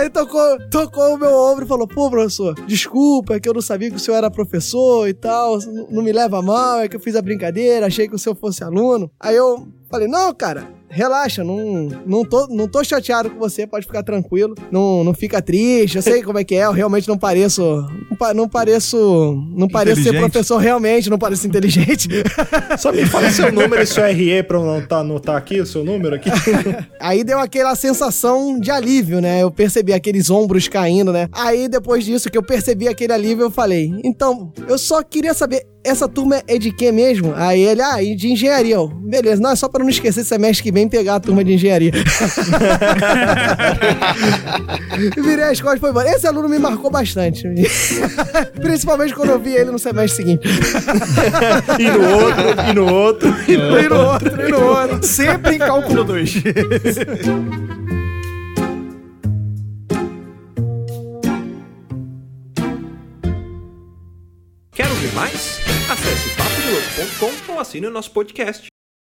Ele tocou, tocou o meu ombro e falou: Pô, professor, desculpa, é que eu não sabia que o senhor era professor e tal, não me leva mal, é que eu fiz a brincadeira, achei que o senhor fosse aluno. Aí eu falei: Não, cara. Relaxa, não, não, tô, não tô chateado com você, pode ficar tranquilo. Não, não fica triste, eu sei como é que é, eu realmente não pareço. Não, pa- não pareço. Não pareço ser professor realmente, não pareço inteligente. Só me fala seu número e seu RE pra eu não tá, anotar aqui o seu número aqui. Aí deu aquela sensação de alívio, né? Eu percebi aqueles ombros caindo, né? Aí depois disso que eu percebi aquele alívio, eu falei: "Então, eu só queria saber, essa turma é de quê mesmo?" Aí ele: "Ah, e de engenharia." Eu, Beleza, não é só para não esquecer semestre que vem pegar a turma de engenharia. Virei as costas e foi embora. Esse aluno me marcou bastante. Principalmente quando eu vi ele no semestre seguinte. e no outro, e no outro. E no outro, e no outro. Sempre em cálculo 2. Quer ouvir mais? Acesse papodelouco.com ou assine o nosso podcast.